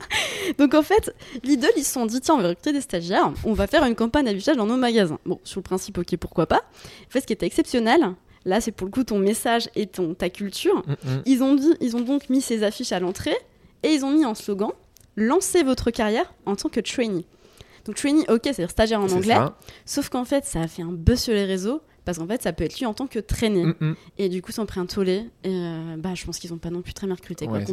[SPEAKER 2] Donc en fait, Lidl, ils se sont dit, tiens, on va recruter des stagiaires, on va faire une campagne d'affichage dans nos magasins. Bon, sur le principe, ok, pourquoi pas. En fait, ce qui était exceptionnel, Là, c'est pour le coup ton message et ton, ta culture.
[SPEAKER 1] Mm, mm.
[SPEAKER 2] Ils ont, dit, ils ont donc mis ces affiches à l'entrée et ils ont mis en slogan Lancez votre carrière en tant que trainee. Donc, trainee, ok, c'est-à-dire stagiaire en anglais.
[SPEAKER 1] ça.
[SPEAKER 2] Sauf qu'en fait, ça a fait un buzz sur les réseaux parce qu'en fait, ça peut être lu en tant que traîné.
[SPEAKER 1] Mm, mm.
[SPEAKER 2] Et du coup, ils sont pris un tollé. Et euh, bah, je pense qu'ils ont pas non plus très bien recruté. Quoi,
[SPEAKER 1] Ouais.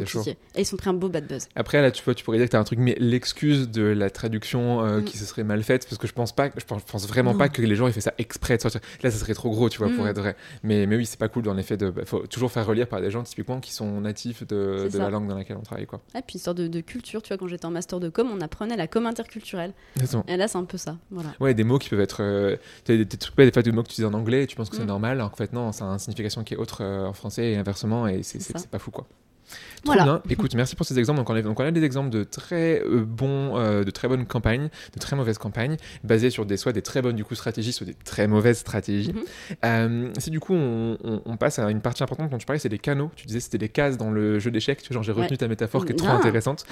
[SPEAKER 2] Et ils sont pris un beau bad buzz.
[SPEAKER 1] Après, là, tu vois, tu pourrais dire que t'as un truc, mais l'excuse de la traduction euh,
[SPEAKER 2] Mm.
[SPEAKER 1] qui se serait mal faite, parce que je pense pas, je pense, vraiment
[SPEAKER 2] Non.
[SPEAKER 1] pas que les gens aient fait ça exprès de sortir. Là, ça serait trop gros, tu vois, pour être vrai. Mais, mais oui, c'est pas cool, en effet, de, bah, faut toujours faire relire par des gens, typiquement, qui sont natifs de, la langue dans laquelle on travaille, quoi.
[SPEAKER 2] Et puis, une sorte de, de culture. Tu vois, quand j'étais en master de com, on apprenait la com interculturelle.
[SPEAKER 1] Exactement.
[SPEAKER 2] Et là, c'est un peu ça. Voilà.
[SPEAKER 1] Ouais, des mots qui peuvent être. euh, des, des trucs, des fois, des mots que tu dis en anglais, et tu penses que c'est
[SPEAKER 2] Mm.
[SPEAKER 1] normal, alors qu'en fait, non, ça a une signification qui est autre euh, en français et inversement, et c'est pas fou, quoi. Trop
[SPEAKER 2] Voilà.
[SPEAKER 1] bien. Écoute, merci pour ces exemples. Donc on, a, donc on a des exemples de très euh, bons, euh, de très bonnes campagnes, de très mauvaises campagnes, basées sur des soit des très bonnes du coup stratégies, soit des très mauvaises stratégies.
[SPEAKER 2] Mhm.
[SPEAKER 1] Euh, si du coup on, on- on passe à une partie importante dont tu parlais, c'est les canaux. Tu disais c'était des cases dans le jeu d'échecs. Genre j'ai retenu
[SPEAKER 2] Ouais.
[SPEAKER 1] ta métaphore qui est trop
[SPEAKER 2] Bien.
[SPEAKER 1] intéressante.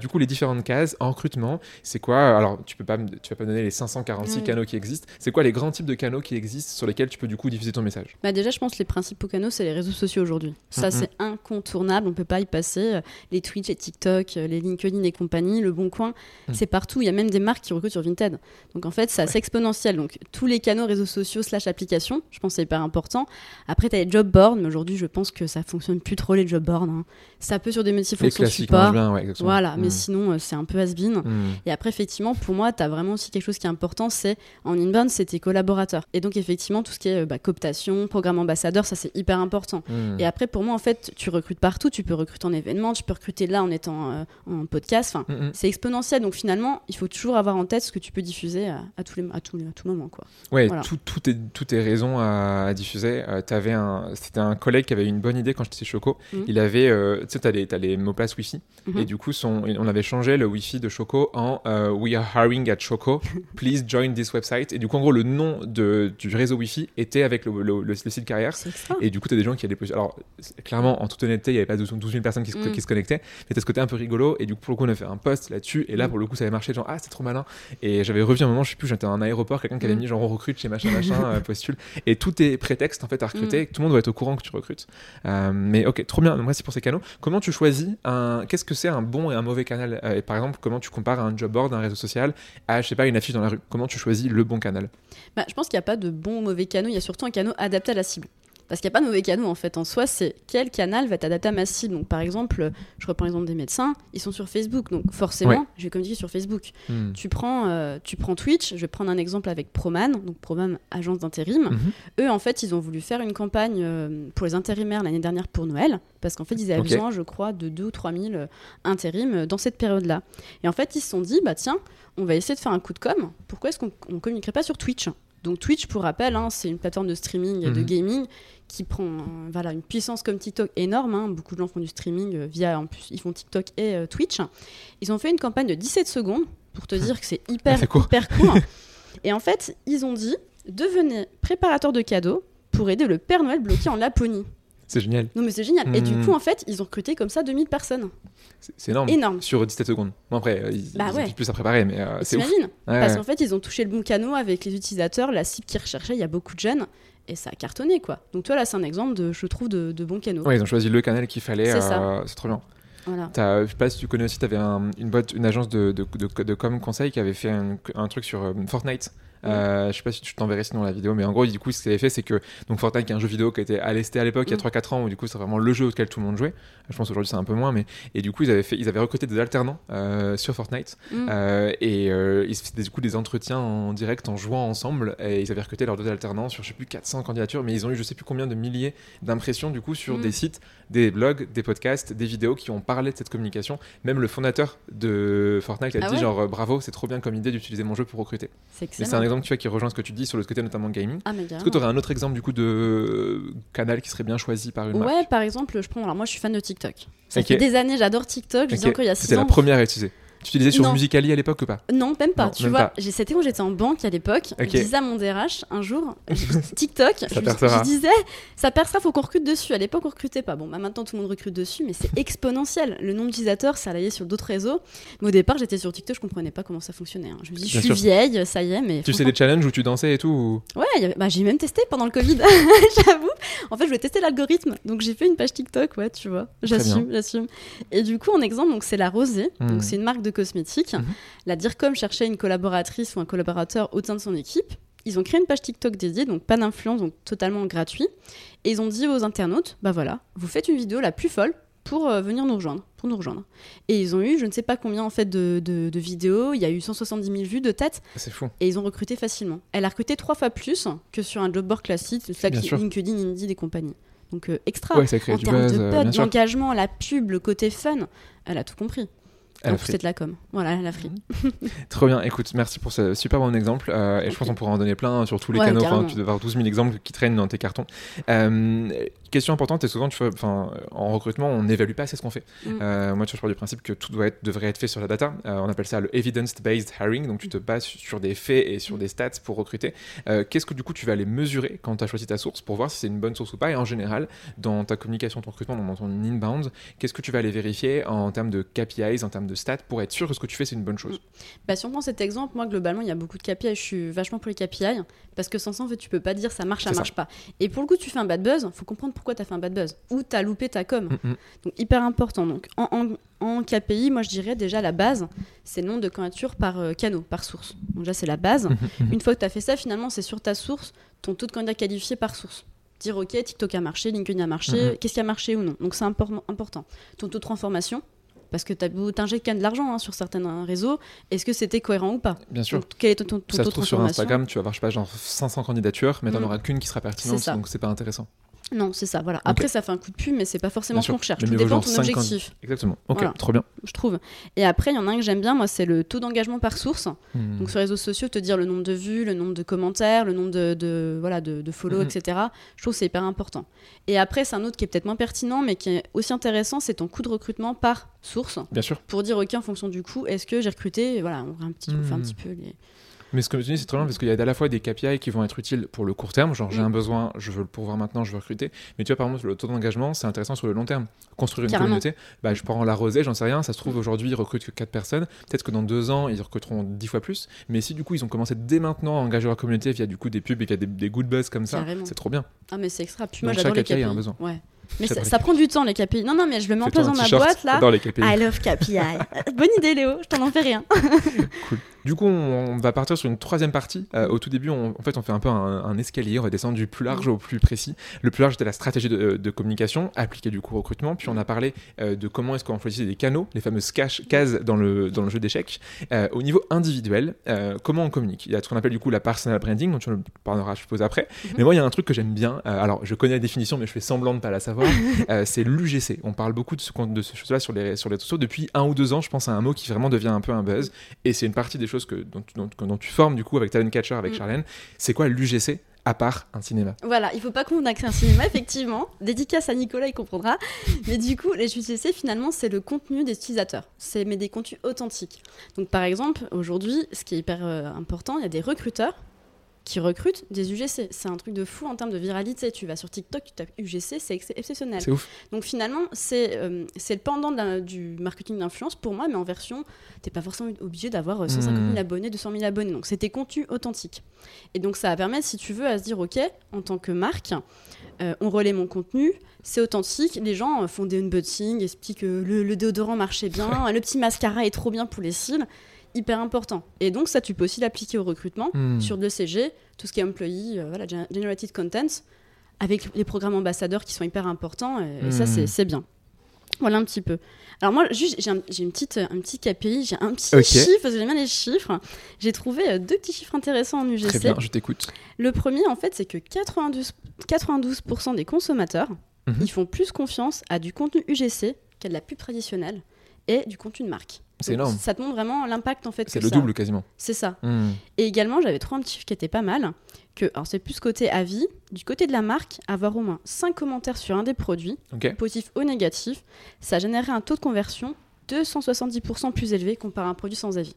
[SPEAKER 1] Du coup les différentes cases en recrutement, c'est quoi Alors tu peux pas, tu vas pas donner les 546
[SPEAKER 2] Oui.
[SPEAKER 1] canaux qui existent. C'est quoi les grands types de canaux qui existent sur lesquels tu peux du coup diffuser ton message?
[SPEAKER 2] Bah déjà, je pense que les principaux canaux, c'est les réseaux sociaux aujourd'hui. Ça,
[SPEAKER 1] Mhm.
[SPEAKER 2] c'est incontournable. Peut pas y passer. Euh, Les Twitch, les TikTok, euh, les LinkedIn et compagnie, le Bon Coin,
[SPEAKER 1] Mhm.
[SPEAKER 2] c'est partout. Il y a même des marques qui recrutent sur Vinted. Donc en fait, c'est assez exponentiel. Donc tous les canaux réseaux sociaux slash applications, je pense que c'est hyper important. Après, tu as les job boards, mais aujourd'hui, je pense que ça fonctionne plus trop les job boards. hein. Ça peut sur des métiers
[SPEAKER 1] Les
[SPEAKER 2] fonction
[SPEAKER 1] classiques marchent
[SPEAKER 2] support.
[SPEAKER 1] bien, ouais.
[SPEAKER 2] Voilà, mais
[SPEAKER 1] Mm.
[SPEAKER 2] sinon, euh, c'est un peu has-been.
[SPEAKER 1] Mm.
[SPEAKER 2] Et après, effectivement, pour moi, tu as vraiment aussi quelque chose qui est important, c'est en inbound, c'est tes collaborateurs. Et donc, effectivement, tout ce qui est bah, cooptation, programme ambassadeur, ça c'est hyper important.
[SPEAKER 1] Mm.
[SPEAKER 2] Et après, pour moi, en fait, tu recrutes partout. Tu peux recruter en événement, tu peux recruter là en étant euh, en podcast. Enfin,
[SPEAKER 1] Mm, mm.
[SPEAKER 2] c'est exponentiel. Donc finalement, il faut toujours avoir en tête ce que tu peux diffuser à, à tous les à les à tout moment, quoi.
[SPEAKER 1] Ouais,
[SPEAKER 2] Voilà.
[SPEAKER 1] tout, tout, est, tout est raison à, à diffuser. Euh, t'avais un, c'était un collègue qui avait une bonne idée quand j'étais chez Choco.
[SPEAKER 2] Mhm.
[SPEAKER 1] Il avait, euh, tu sais, t'as les, t'as les mots places Wi-Fi.
[SPEAKER 2] Mhm.
[SPEAKER 1] Et du coup, son, on avait changé le Wi-Fi de Choco en We are hiring at Choco. Please join this website. Et du coup, en gros, le nom de, du réseau Wi-Fi était avec le, le, le- le site carrière. Et du coup, tu as des gens qui allaient. Alors, clairement, en toute honnêteté, il n'y avait pas 12 12 000 personnes qui se,
[SPEAKER 2] Mm.
[SPEAKER 1] qui se connectaient. Mais tu ce côté un peu rigolo. Et du coup, pour le coup, on a fait un post là-dessus. Et là,
[SPEAKER 2] Mm.
[SPEAKER 1] pour le coup, ça avait marché. Genre, ah, c'est trop malin. Et j'avais revu un moment, je sais plus, j'étais en aéroport, quelqu'un qui avait
[SPEAKER 2] Mm.
[SPEAKER 1] mis genre, on recrute chez machin, machin, euh, postule. Et tout est prétexte, en fait, à recruter. Tout le monde doit être au courant que tu recrutes. Euh, mais ok, trop bien. Donc, Merci pour ces canaux. Comment tu choisis un. Qu'est-ce que c'est un bon et un mauvais canal? Euh, et Par exemple, comment tu compares un job board, un réseau social à, je sais pas, une affiche dans la rue? Comment tu choisis le bon canal?
[SPEAKER 2] Bah, je pense qu'il n'y a pas de bon ou mauvais canaux, il y a surtout un canal adapté à la cible. Parce qu'il n'y a pas de mauvais canaux en fait en soi, c'est quel canal va être adapté à ma cible. Donc par exemple, je reprends l'exemple des médecins, ils sont sur Facebook, donc forcément,
[SPEAKER 1] Ouais.
[SPEAKER 2] je vais communiquer sur Facebook.
[SPEAKER 1] Hmm.
[SPEAKER 2] Tu prends, euh, tu prends Twitch, je vais prendre un exemple avec Proman, donc Proman, agence d'intérim.
[SPEAKER 1] Mhm.
[SPEAKER 2] Eux, en fait, ils ont voulu faire une campagne euh, pour les intérimaires l'année dernière pour Noël, parce qu'en fait, ils avaient besoin, je crois, de 2 ou 3 000 euh, intérims dans cette période-là. Et en fait, ils se sont dit, bah tiens, on va essayer de faire un coup de com. Pourquoi est-ce qu'on ne communiquerait pas sur Twitch? Donc Twitch, pour rappel, hein, c'est une plateforme de streaming et de
[SPEAKER 1] Mhm.
[SPEAKER 2] gaming qui prend euh, voilà, une puissance comme TikTok énorme. hein. Beaucoup de gens font du streaming euh, via, en plus, ils font TikTok et euh, Twitch. Ils ont fait une campagne de 17 secondes pour te dire que c'est hyper,
[SPEAKER 1] court.
[SPEAKER 2] hyper court. et en fait, ils ont dit, devenez préparateur de cadeaux pour aider le Père Noël bloqué en Laponie.
[SPEAKER 1] C'est génial.
[SPEAKER 2] Non mais c'est génial. Et du
[SPEAKER 1] Mhm.
[SPEAKER 2] coup, en fait, ils ont recruté comme ça 2000 personnes.
[SPEAKER 1] C'est énorme.
[SPEAKER 2] Énorme.
[SPEAKER 1] Sur 17 secondes. Bon, après, euh, ils,
[SPEAKER 2] Bah
[SPEAKER 1] ils ont
[SPEAKER 2] ouais.
[SPEAKER 1] plus à préparer, mais euh, c'est ouf. Ouais,
[SPEAKER 2] Parce
[SPEAKER 1] ouais.
[SPEAKER 2] qu'en fait, ils ont touché le bon canot avec les utilisateurs, la cible qu'ils recherchaient. Il y a beaucoup de jeunes et ça a cartonné quoi. Donc toi là, c'est un exemple de, je trouve, de, de bon canot.
[SPEAKER 1] Ouais, ils ont choisi le canal qu'il fallait.
[SPEAKER 2] C'est
[SPEAKER 1] euh,
[SPEAKER 2] ça.
[SPEAKER 1] C'est trop bien.
[SPEAKER 2] Voilà.
[SPEAKER 1] T'as- Je sais pas si tu connais aussi, tu avais une boîte, une agence de, de, de, de com conseil qui avait fait un, un truc sur euh, Fortnite. Euh, je sais pas si tu t'enverrais sinon la vidéo, mais en gros, du coup, ce qu'il avait fait, c'est que donc Fortnite, qui est un jeu vidéo qui était à l'est à l'époque, il y a
[SPEAKER 2] Mm.
[SPEAKER 1] 3-4 ans, où du coup, c'est vraiment le jeu auquel tout le monde jouait. Je pense aujourd'hui, c'est un peu moins, mais et du coup, ils avaient fait, ils avaient recruté des alternants euh, sur Fortnite
[SPEAKER 2] Mm.
[SPEAKER 1] euh, et euh, ils faisaient du coup des entretiens en direct en jouant ensemble et ils avaient recruté leurs deux alternants sur je sais plus 400 candidatures, mais ils ont eu je sais plus combien de milliers d'impressions du coup sur
[SPEAKER 2] Mm.
[SPEAKER 1] des sites, des blogs, des podcasts, des vidéos qui ont parlé de cette communication. Même le fondateur de Fortnite a
[SPEAKER 2] Ah
[SPEAKER 1] dit
[SPEAKER 2] ouais
[SPEAKER 1] genre bravo, c'est trop bien comme idée d'utiliser mon jeu pour recruter.
[SPEAKER 2] C'est
[SPEAKER 1] Mais
[SPEAKER 2] excellent.
[SPEAKER 1] c'est un exemple tu vois qui rejoint ce que tu dis sur le côté notamment gaming.
[SPEAKER 2] Ah
[SPEAKER 1] Est-ce que tu aurais un autre exemple du coup de canal qui serait bien choisi par une
[SPEAKER 2] Ouais,
[SPEAKER 1] marque?
[SPEAKER 2] par exemple, je prends. Alors moi, je suis fan de TikTok. Ça fait des années, j'adore TikTok. Je
[SPEAKER 1] Ok.
[SPEAKER 2] dis encore il y a 6
[SPEAKER 1] C'était
[SPEAKER 2] ans.
[SPEAKER 1] la première à utiliser. Tu utilisais sur
[SPEAKER 2] Non.
[SPEAKER 1] Musicali à l'époque ou pas?
[SPEAKER 2] Non, même pas.
[SPEAKER 1] Non,
[SPEAKER 2] tu
[SPEAKER 1] même
[SPEAKER 2] vois, c'était quand j'étais en banque à l'époque.
[SPEAKER 1] Ok.
[SPEAKER 2] Je disais à mon DRH un jour, TikTok, je, je disais, ça percera, faut qu'on recrute dessus. À l'époque, on recrutait pas. Bon, bah, maintenant tout le monde recrute dessus, mais c'est exponentiel. Le nombre d'utilisateurs, ça allait sur d'autres réseaux. Mais au départ, j'étais sur TikTok, je comprenais pas comment ça fonctionnait. hein. Je me dis, je suis vieille, ça y est, mais.
[SPEAKER 1] Tu sais
[SPEAKER 2] franchement-
[SPEAKER 1] les challenges où tu dansais et tout ou-
[SPEAKER 2] Ouais, avait- bah, j'ai même testé pendant le Covid, j'avoue. En fait, je voulais tester l'algorithme, donc j'ai fait une page TikTok, ouais, tu vois. J'assume, j'assume. Et du coup, en exemple, donc c'est la Rosée,
[SPEAKER 1] Mhm.
[SPEAKER 2] donc c'est une marque de cosmétiques.
[SPEAKER 1] Mhm.
[SPEAKER 2] La DIRCOM cherchait une collaboratrice ou un collaborateur au sein de son équipe. Ils ont créé une page TikTok dédiée, donc pas d'influence, donc totalement gratuit. Et ils ont dit aux internautes, bah voilà, vous faites une vidéo la plus folle pour euh, venir nous rejoindre, pour nous rejoindre. Et ils ont eu, je ne sais pas combien en fait de, de- de vidéos, il y a eu 170 000 vues de tête,
[SPEAKER 1] C'est fou.
[SPEAKER 2] et ils ont recruté facilement. Elle a recruté trois fois plus que sur un job board classique,
[SPEAKER 1] sûr.
[SPEAKER 2] LinkedIn, Indeed et compagnie. Donc euh, extra.
[SPEAKER 1] Ouais, ça crée
[SPEAKER 2] en termes
[SPEAKER 1] buzz,
[SPEAKER 2] de
[SPEAKER 1] euh,
[SPEAKER 2] d'engagement, la pub, le côté fun, elle a tout compris.
[SPEAKER 1] Pris.
[SPEAKER 2] c'est de la com. Voilà, elle a pris.
[SPEAKER 1] Trop bien, écoute, merci pour ce super bon exemple. euh, et je pense qu'on pourra en donner plein hein, sur tous les
[SPEAKER 2] Ouais,
[SPEAKER 1] canaux. Enfin, tu dois avoir 12 000 exemples qui traînent dans tes cartons. Euh, question importante, et souvent, tu vois, enfin, en recrutement, on n'évalue pas assez ce qu'on fait.
[SPEAKER 2] Mm.
[SPEAKER 1] Euh, moi, tu vois, je pars du principe que tout doit être, devrait être fait sur la data. Euh, on appelle ça le evidence-based hiring. Donc, tu te bases sur des faits et sur des stats pour recruter. Euh, Qu'est-ce que du coup, tu vas aller mesurer quand tu as choisi ta source pour voir si c'est une bonne source ou pas? Et en général, dans ta communication, ton recrutement, dans ton inbound, qu'est-ce que tu vas aller vérifier en termes de KPIs, en termes de stats pour être sûr que ce que tu fais, c'est une bonne chose?
[SPEAKER 2] Bah, si on prend cet exemple, moi, globalement, il y a beaucoup de KPI. Je suis vachement pour les KPI parce que sans ça, en fait, tu peux pas dire ça marche, ça
[SPEAKER 1] C'est ça.
[SPEAKER 2] marche pas. Et pour le coup, tu fais un bad buzz, faut comprendre pourquoi tu as fait un bad buzz ou tu as loupé ta com.
[SPEAKER 1] Mm, mm.
[SPEAKER 2] Donc, hyper important. Donc, en, en- en KPI, moi, je dirais déjà la base, c'est le nombre de candidatures par euh, canot, par source. Donc, déjà, c'est la base.
[SPEAKER 1] Mhm.
[SPEAKER 2] Une fois que tu as fait ça, finalement, c'est sur ta source, ton taux de candidat qualifié par source. Dire, OK, TikTok a marché, LinkedIn a marché, qu'est-ce qui a marché ou non. Donc, c'est impor- important. Ton taux de transformation, parce que tu quand même de l'argent hein, sur certains réseaux, est-ce que c'était cohérent ou pas?
[SPEAKER 1] Bien sûr.
[SPEAKER 2] Donc, quel est ton, ton- ton
[SPEAKER 1] ça se trouve sur Instagram, tu vas avoir, je sais pas, genre 500 candidatures, mais t'en
[SPEAKER 2] Mm.
[SPEAKER 1] auras qu'une qui sera pertinente, donc c'est pas intéressant.
[SPEAKER 2] Non, c'est ça, voilà. Après, ça fait un coup de pub, mais c'est pas forcément ce qu'on recherche. Tout dépend de ton
[SPEAKER 1] 5
[SPEAKER 2] objectif,
[SPEAKER 1] Exactement. Ok,
[SPEAKER 2] Voilà.
[SPEAKER 1] trop bien.
[SPEAKER 2] je trouve. Et après, il y en a un que j'aime bien, moi, c'est le taux d'engagement par source.
[SPEAKER 1] Hmm.
[SPEAKER 2] Donc sur les réseaux sociaux, te dire le nombre de vues, le nombre de commentaires, le nombre de, de- voilà, de, de follow,
[SPEAKER 1] Mhm.
[SPEAKER 2] etc. Je trouve que c'est hyper important. Et après, c'est un autre qui est peut-être moins pertinent, mais qui est aussi intéressant, c'est ton coût de recrutement par source.
[SPEAKER 1] Bien sûr.
[SPEAKER 2] Pour dire, OK, en fonction du coût, est-ce que j'ai recruté et Voilà, on, fait un petit, on fait un
[SPEAKER 1] Mhm.
[SPEAKER 2] petit peu les...
[SPEAKER 1] Mais ce que tu dis, c'est très bien parce qu'il y a à la fois des KPI qui vont être utiles pour le court terme, genre j'ai
[SPEAKER 2] Mm.
[SPEAKER 1] un besoin, je veux le pourvoir maintenant, je veux recruter. Mais tu vois, par exemple, le taux d'engagement, c'est intéressant sur le long terme. Construire une communauté, bah, je prends la rosée, j'en sais rien, ça se trouve aujourd'hui, ils recrutent que 4 personnes. Peut-être que dans 2 ans, ils recruteront 10 fois plus. Mais si du coup, ils ont commencé dès maintenant à engager leur communauté via du coup des pubs et via des, des good buzz comme ça, c'est trop bien.
[SPEAKER 2] Ah, mais c'est extra. Puis moi, j'adore les
[SPEAKER 1] KPI a un besoin.
[SPEAKER 2] Ouais. Mais ça, ça prend du temps, les KPI. Non, non, mais je le mets en place dans ma boîte, là.
[SPEAKER 1] Dans les KPI.
[SPEAKER 2] I love KPI. Bonne idée, Léo. Je t'en en fais rien.
[SPEAKER 1] Du coup, on, on va partir sur une troisième partie. Euh, au tout début, on, en fait, on fait un peu un, un escalier. On va descendre du plus large au plus précis. Le plus large était la stratégie de, de communication appliquée du coup au recrutement. Puis on a parlé euh, de comment est-ce qu'on choisissait des canaux, les fameuses cases dans le, dans le jeu d'échecs. Euh, au niveau individuel, comment on communique? Il y a ce qu'on appelle du coup la personal branding, dont tu en parleras, je suppose, après. Mais moi, il y a un truc que j'aime bien. Alors, je connais la définition, mais je fais semblant de ne pas la savoir. C'est l'UGC. On parle beaucoup de ce, de ce chose-là sur les, sur les réseaux sociaux. Depuis un ou deux ans, je pense à un mot qui vraiment devient un peu un buzz. Et c'est une partie des choses que, dont, tu- dont- que- dont tu formes du coup avec Talent Catcher, avec
[SPEAKER 2] Mm.
[SPEAKER 1] Charlène. C'est quoi l'UGC à part un cinéma?
[SPEAKER 2] Voilà, il faut pas qu'on à un cinéma, effectivement. Dédicace à Nicolas, il comprendra. Mais du coup, les UGC, finalement, c'est le contenu des utilisateurs. C'est mais des contenus authentiques. Donc, par exemple, aujourd'hui, ce qui est hyper euh, important, il y a des recruteurs qui recrutent des UGC. C'est un truc de fou en termes de viralité. Tu vas sur TikTok, tu tapes UGC, c'est ex- exceptionnel.
[SPEAKER 1] C'est ouf.
[SPEAKER 2] Donc finalement, c'est euh, le pendant la- du marketing d'influence pour moi, mais en version, t'es pas forcément obligé d'avoir euh, 150 000
[SPEAKER 1] Hmm.
[SPEAKER 2] abonnés, 200 000 abonnés. Donc c'était contenu authentique. Et donc ça va permettre, si tu veux, à se dire, ok, en tant que marque, euh, on relaie mon contenu, c'est authentique, les gens euh, font des unboxings, expliquent que le, le déodorant marchait bien, le petit mascara est trop bien pour les cils, hyper important. Et donc ça, tu peux aussi l'appliquer au recrutement
[SPEAKER 1] Hmm.
[SPEAKER 2] sur le CG, tout ce qui est employee, euh, voilà, gen- generated content, avec les programmes ambassadeurs qui sont hyper importants, et, et ça,
[SPEAKER 1] Hmm.
[SPEAKER 2] c'est- bien. Voilà un petit peu. Alors moi, juste, j'ai un, une petite, un petit KPI, j'ai un petit chiffre, parce que j'aime bien les chiffres. J'ai trouvé euh, deux petits chiffres intéressants en UGC.
[SPEAKER 1] Très bien, je t'écoute.
[SPEAKER 2] Le premier, en fait, c'est que 92%, 92% des consommateurs,
[SPEAKER 1] Mhm.
[SPEAKER 2] ils font plus confiance à du contenu UGC qu'à de la pub traditionnelle et du contenu de marque.
[SPEAKER 1] C'est énorme.
[SPEAKER 2] Ça te montre vraiment l'impact en fait.
[SPEAKER 1] C'est le
[SPEAKER 2] ça
[SPEAKER 1] double quasiment.
[SPEAKER 2] C'est ça.
[SPEAKER 1] Hmm.
[SPEAKER 2] Et également, j'avais trouvé un petit chiffre qui était pas mal. Que, alors c'est plus côté avis, du côté de la marque, avoir au moins 5 commentaires sur un des produits,
[SPEAKER 1] Ok.
[SPEAKER 2] positif ou négatif, ça générait un taux de conversion 270% plus élevé comparé à un produit sans avis.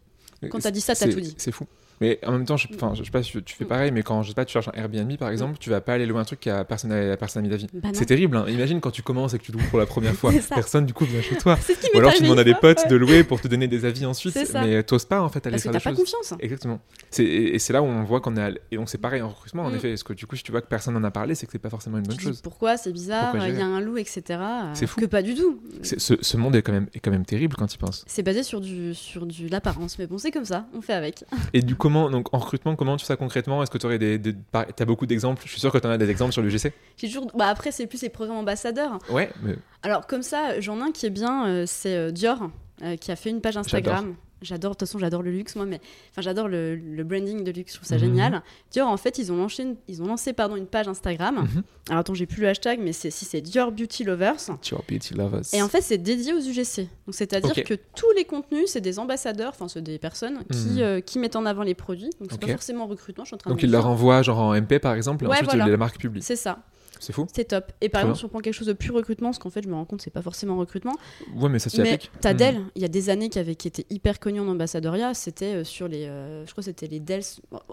[SPEAKER 2] Quand tu as dit ça, tu as
[SPEAKER 1] C'est-
[SPEAKER 2] tout dit.
[SPEAKER 1] C'est fou. Mais en même temps, je, je sais pas si tu fais pareil, mais quand je sais pas, tu cherches un Airbnb par exemple, tu vas pas aller louer un truc qui a personne à, personne a mis d'avis.
[SPEAKER 2] Bah
[SPEAKER 1] c'est terrible. hein. Imagine quand tu commences et que tu loues pour la première fois, personne du coup vient chez toi.
[SPEAKER 2] C'est ce qui
[SPEAKER 1] Ou alors tu demandes à des potes de louer pour te donner des avis ensuite, mais t'oses pas en fait aller
[SPEAKER 2] Parce que
[SPEAKER 1] faire
[SPEAKER 2] t'as
[SPEAKER 1] des
[SPEAKER 2] pas
[SPEAKER 1] choses.
[SPEAKER 2] confiance.
[SPEAKER 1] Exactement. Et, c'est là où on voit qu'on est. à Et donc c'est pareil en recrutement en
[SPEAKER 2] Mm.
[SPEAKER 1] effet. Parce que du coup, si tu vois que personne n'en a parlé, c'est que c'est pas forcément une
[SPEAKER 2] Tu
[SPEAKER 1] bonne
[SPEAKER 2] dis
[SPEAKER 1] chose.
[SPEAKER 2] pourquoi c'est bizarre, il y a un loup, etc. euh,
[SPEAKER 1] C'est fou.
[SPEAKER 2] Que pas du tout.
[SPEAKER 1] Ce, ce monde est quand même est quand même terrible quand il pense.
[SPEAKER 2] C'est basé sur du sur du l'apparence, mais bon c'est comme ça, on fait avec.
[SPEAKER 1] Et du comment donc en recrutement, comment tu fais ça concrètement? Est-ce que tu aurais des, des t'as beaucoup d'exemples? Je suis sûr que tu en as des exemples sur l'UGC.
[SPEAKER 2] J'ai toujours, bah après c'est plus les programmes ambassadeurs.
[SPEAKER 1] Ouais. Mais...
[SPEAKER 2] Alors comme ça, j'en ai un qui est bien, euh, c'est euh, Dior euh, qui a fait une page Instagram. J'adore, de toute façon j'adore le luxe moi, mais enfin j'adore le, le branding de luxe, je trouve ça
[SPEAKER 1] Mhm.
[SPEAKER 2] génial. Dior en fait ils ont lancé une, ils ont lancé pardon une page Instagram.
[SPEAKER 1] Mhm.
[SPEAKER 2] Alors attends j'ai plus le hashtag, mais c'est si c'est Dior Beauty Lovers.
[SPEAKER 1] Vois, Beauty Lovers.
[SPEAKER 2] Et en fait, c'est dédié aux UGC. Donc, c'est-à-dire que tous les contenus, c'est des ambassadeurs, enfin, c'est des personnes qui,
[SPEAKER 1] Mhm.
[SPEAKER 2] euh, qui mettent en avant les produits. Donc, c'est pas forcément recrutement, je suis en train
[SPEAKER 1] donc
[SPEAKER 2] de
[SPEAKER 1] il
[SPEAKER 2] le
[SPEAKER 1] la
[SPEAKER 2] dire.
[SPEAKER 1] renvoie genre en MP par exemple, et
[SPEAKER 2] Ouais,
[SPEAKER 1] ensuite
[SPEAKER 2] voilà.
[SPEAKER 1] la marque publie.
[SPEAKER 2] C'est ça,
[SPEAKER 1] C'est fou.
[SPEAKER 2] c'est top. Et par exemple, si on prend quelque chose de plus recrutement, parce qu'en fait, je me rends compte, c'est pas forcément recrutement.
[SPEAKER 1] Ouais, mais ça s'y applique.
[SPEAKER 2] t'as
[SPEAKER 1] Mm.
[SPEAKER 2] Dell, il y a des années qui, avait, qui était hyper connu en ambassadoriat, c'était euh, sur les. euh, je crois que c'était les Dell.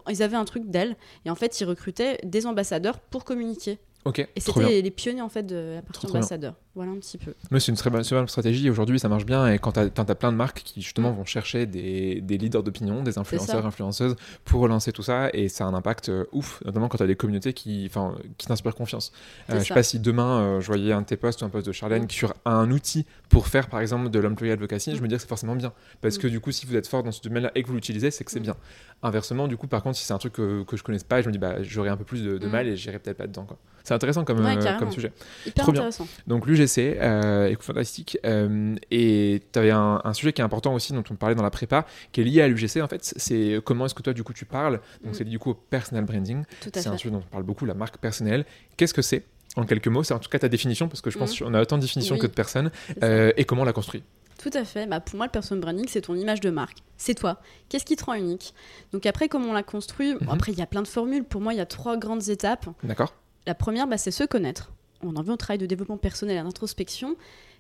[SPEAKER 2] Ils avaient un truc Dell, et en fait, ils recrutaient des ambassadeurs pour communiquer.
[SPEAKER 1] Ok.
[SPEAKER 2] Et c'était les pionniers, en fait, de la partie ambassadeur. Voilà un petit peu.
[SPEAKER 1] Mais c'est une très bonne, stratégie. Aujourd'hui, ça marche bien. Et quand tu as, plein de marques qui, justement, vont chercher des, des leaders d'opinion, des influenceurs, influenceuses, pour relancer tout ça. Et ça a un impact euh, ouf, notamment quand tu as des communautés qui, qui t'inspirent confiance. Euh, je sais pas si demain, euh, je voyais un de tes posts ou un post de Charlène
[SPEAKER 2] Mm.
[SPEAKER 1] sur un outil pour faire, par exemple, de l'employee advocacy. Je me dis que c'est forcément bien. Parce
[SPEAKER 2] Mm.
[SPEAKER 1] que du coup, si vous êtes fort dans ce domaine-là et que vous l'utilisez, c'est que c'est
[SPEAKER 2] Mm.
[SPEAKER 1] bien. Inversement, du coup, par contre, si c'est un truc que, que je connaisse pas, je me dis, bah, j'aurais un peu plus de, de
[SPEAKER 2] Mm.
[SPEAKER 1] mal et j'irai peut-être pas dedans. C'est intéressant comme,
[SPEAKER 2] Ouais,
[SPEAKER 1] euh, comme sujet.
[SPEAKER 2] Hyper
[SPEAKER 1] Trop bien.
[SPEAKER 2] intéressant.
[SPEAKER 1] Donc l'UGC, euh, écoute, fantastique. Euh, et tu avais un, un sujet qui est important aussi, dont on parlait dans la prépa, qui est lié à l'UGC en fait. C'est comment est-ce que toi du coup tu parles? Donc
[SPEAKER 2] Mm.
[SPEAKER 1] c'est lié du coup au personal branding. C'est un sujet dont on parle beaucoup, la marque personnelle. Qu'est-ce que c'est en quelques mots? C'est en tout cas ta définition, parce que je pense
[SPEAKER 2] Mm.
[SPEAKER 1] qu'on a autant de définitions
[SPEAKER 2] Oui.
[SPEAKER 1] que de personnes. Euh, et comment on la construit
[SPEAKER 2] Tout à fait. Bah, pour moi, le personal branding, c'est ton image de marque. C'est toi. Qu'est-ce qui te rend unique? Donc après, comment on la construit?
[SPEAKER 1] Mhm.
[SPEAKER 2] Après, il y a plein de formules. Pour moi, il y a trois grandes étapes.
[SPEAKER 1] D'accord
[SPEAKER 2] La première, bah, c'est se connaître. On en veut un travail de développement personnel et d'introspection.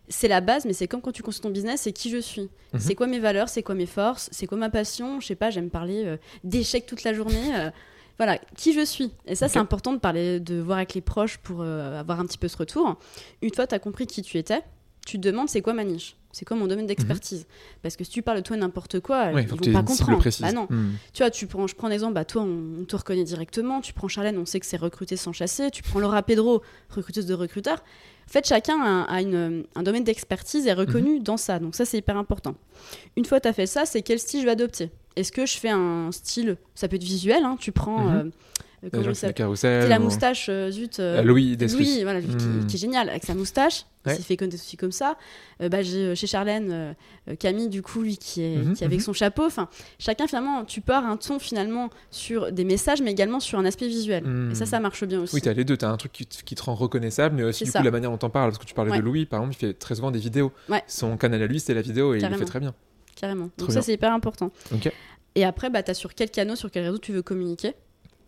[SPEAKER 2] C'est la base, mais c'est comme quand tu construis ton business, c'est qui je suis.
[SPEAKER 1] Mhm.
[SPEAKER 2] C'est quoi mes valeurs, c'est quoi mes forces, c'est quoi ma passion? Je sais pas, j'aime parler euh, d'échecs toute la journée. euh, voilà, qui je suis. Et ça, c'est important de parler, de voir avec les proches pour euh, avoir un petit peu ce retour. Une fois tu as compris qui tu étais, tu te demandes c'est quoi ma niche? C'est quoi mon domaine d'expertise Parce que si tu parles de toi n'importe quoi,
[SPEAKER 1] Ouais,
[SPEAKER 2] ils vont pas comprendre. Bah non.
[SPEAKER 1] Mm.
[SPEAKER 2] Tu vois, tu prends, je prends un exemple, bah toi, on, on te reconnaît directement. Tu prends Charlène, on sait que c'est recruté sans chasser. Tu prends Laura Pedro, recruteuse de recruteurs. En fait, chacun a, a une- un domaine d'expertise et est reconnu dans ça. Donc ça, c'est hyper important. Une fois que tu as fait ça, c'est quel style je vais adopter? Est-ce que je fais un style, ça peut être visuel, hein, tu prends...
[SPEAKER 1] Mhm.
[SPEAKER 2] euh, comment il s'appelle. C'est la
[SPEAKER 1] ou-
[SPEAKER 2] moustache, euh, zut. euh,
[SPEAKER 1] Louis.
[SPEAKER 2] Louis, voilà, lui, qui-
[SPEAKER 1] Mm.
[SPEAKER 2] qui, est génial avec sa moustache.
[SPEAKER 1] Ouais.
[SPEAKER 2] Il s'est fait connaître aussi comme ça. Euh, bah, j'ai chez Charlène euh, Camille, du coup, lui qui est,
[SPEAKER 1] Mhm,
[SPEAKER 2] qui est avec
[SPEAKER 1] mhm.
[SPEAKER 2] son chapeau. Enfin, chacun finalement, tu pars un ton finalement sur des messages, mais également sur un aspect visuel. Et ça, ça marche bien aussi.
[SPEAKER 1] Oui, tu as les deux. Tu as un truc qui te, qui te rend reconnaissable, mais aussi du
[SPEAKER 2] ça.
[SPEAKER 1] coup la manière dont on parle. Parce que tu parlais
[SPEAKER 2] Ouais.
[SPEAKER 1] de Louis, par exemple, il fait très souvent des vidéos.
[SPEAKER 2] Ouais.
[SPEAKER 1] Son canal à lui, c'est la vidéo et il le fait très bien.
[SPEAKER 2] Carrément. Donc ça, c'est hyper important. Et après, bah, tu as sur quel canal, sur quel réseau tu veux communiquer?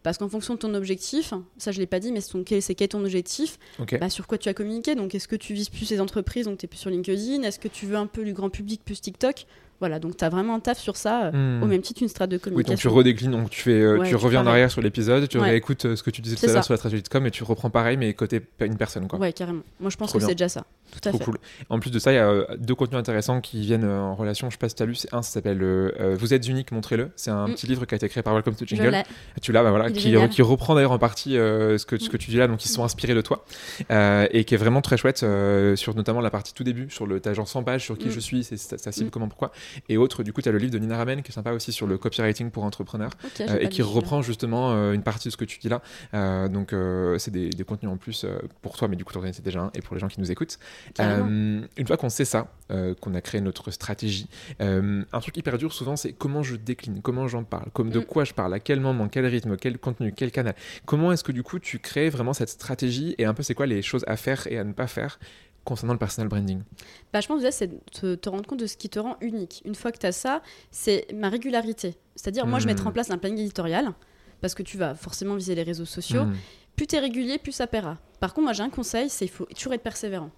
[SPEAKER 2] Parce qu'en fonction de ton objectif, ça je l'ai pas dit, mais c'est ton- quel, c'est quel est ton objectif, bah, sur quoi tu as communiqué. Donc est-ce que tu vises plus les entreprises, donc tu es plus sur LinkedIn. Est-ce que tu veux un peu du grand public, plus TikTok? Voilà, donc tu as vraiment un taf sur ça, euh,
[SPEAKER 1] Hmm.
[SPEAKER 2] au même titre une strate de
[SPEAKER 1] Oui, donc tu
[SPEAKER 2] communication.
[SPEAKER 1] redéclines, donc tu, fais, euh,
[SPEAKER 2] Ouais,
[SPEAKER 1] tu
[SPEAKER 2] tu
[SPEAKER 1] reviens en arrière sur l'épisode, tu
[SPEAKER 2] Ouais.
[SPEAKER 1] réécoutes euh, ce que tu disais tout à l'heure
[SPEAKER 2] ça.
[SPEAKER 1] sur la stratégie de com et tu reprends pareil, mais côté une personne. Quoi.
[SPEAKER 2] Ouais, carrément. Moi, je pense
[SPEAKER 1] Trop
[SPEAKER 2] que c'est déjà ça. Tout à
[SPEAKER 1] Trop
[SPEAKER 2] fait.
[SPEAKER 1] cool. En plus de ça, il y a deux contenus intéressants qui viennent en relation. Je sais pas si tu as lu. C'est un, ça s'appelle euh, Vous êtes unique, montrez-le. C'est un
[SPEAKER 2] Mm.
[SPEAKER 1] petit livre qui a été créé par Welcome to Jingle. Tu l'as, bah voilà, qui, reprend d'ailleurs en partie euh, ce, que, ce
[SPEAKER 2] Mm.
[SPEAKER 1] que tu dis là, donc ils sont inspirés de toi, euh, et qui est vraiment très chouette euh, sur notamment la partie tout début, sur le t'as genre 100 pages sur qui
[SPEAKER 2] Mm.
[SPEAKER 1] je suis, c'est sa cible,
[SPEAKER 2] Mm.
[SPEAKER 1] comment, pourquoi, et autre, du coup, tu as le livre de Nina Ramen qui est sympa aussi sur le copywriting pour entrepreneurs, euh, et qui reprend justement euh, une partie de ce que tu dis là. Euh, donc, c'est des, des contenus en plus pour toi, mais du coup, tu en connaissais déjà un, et pour les gens qui nous écoutent. Une fois qu'on sait ça, qu'on a créé notre stratégie, un truc hyper dur souvent, c'est comment je décline, comment j'en parle, comme de
[SPEAKER 2] Mm.
[SPEAKER 1] quoi je parle, à quel moment, quel rythme, quel contenu, quel canal. Comment est-ce que du coup tu crées vraiment cette stratégie et un peu c'est quoi les choses à faire et à ne pas faire concernant le personal branding
[SPEAKER 2] Bah, je pense déjà, c'est de te, te rendre compte de ce qui te rend unique. Une fois que tu as ça, c'est ma régularité. C'est-à-dire, moi, je
[SPEAKER 1] Mm.
[SPEAKER 2] mettrai en place un planning éditorial, parce que tu vas forcément viser les réseaux sociaux.
[SPEAKER 1] Hmm.
[SPEAKER 2] Plus tu es régulier, plus ça paiera. Par contre, moi, j'ai un conseil, c'est il faut toujours être persévérant.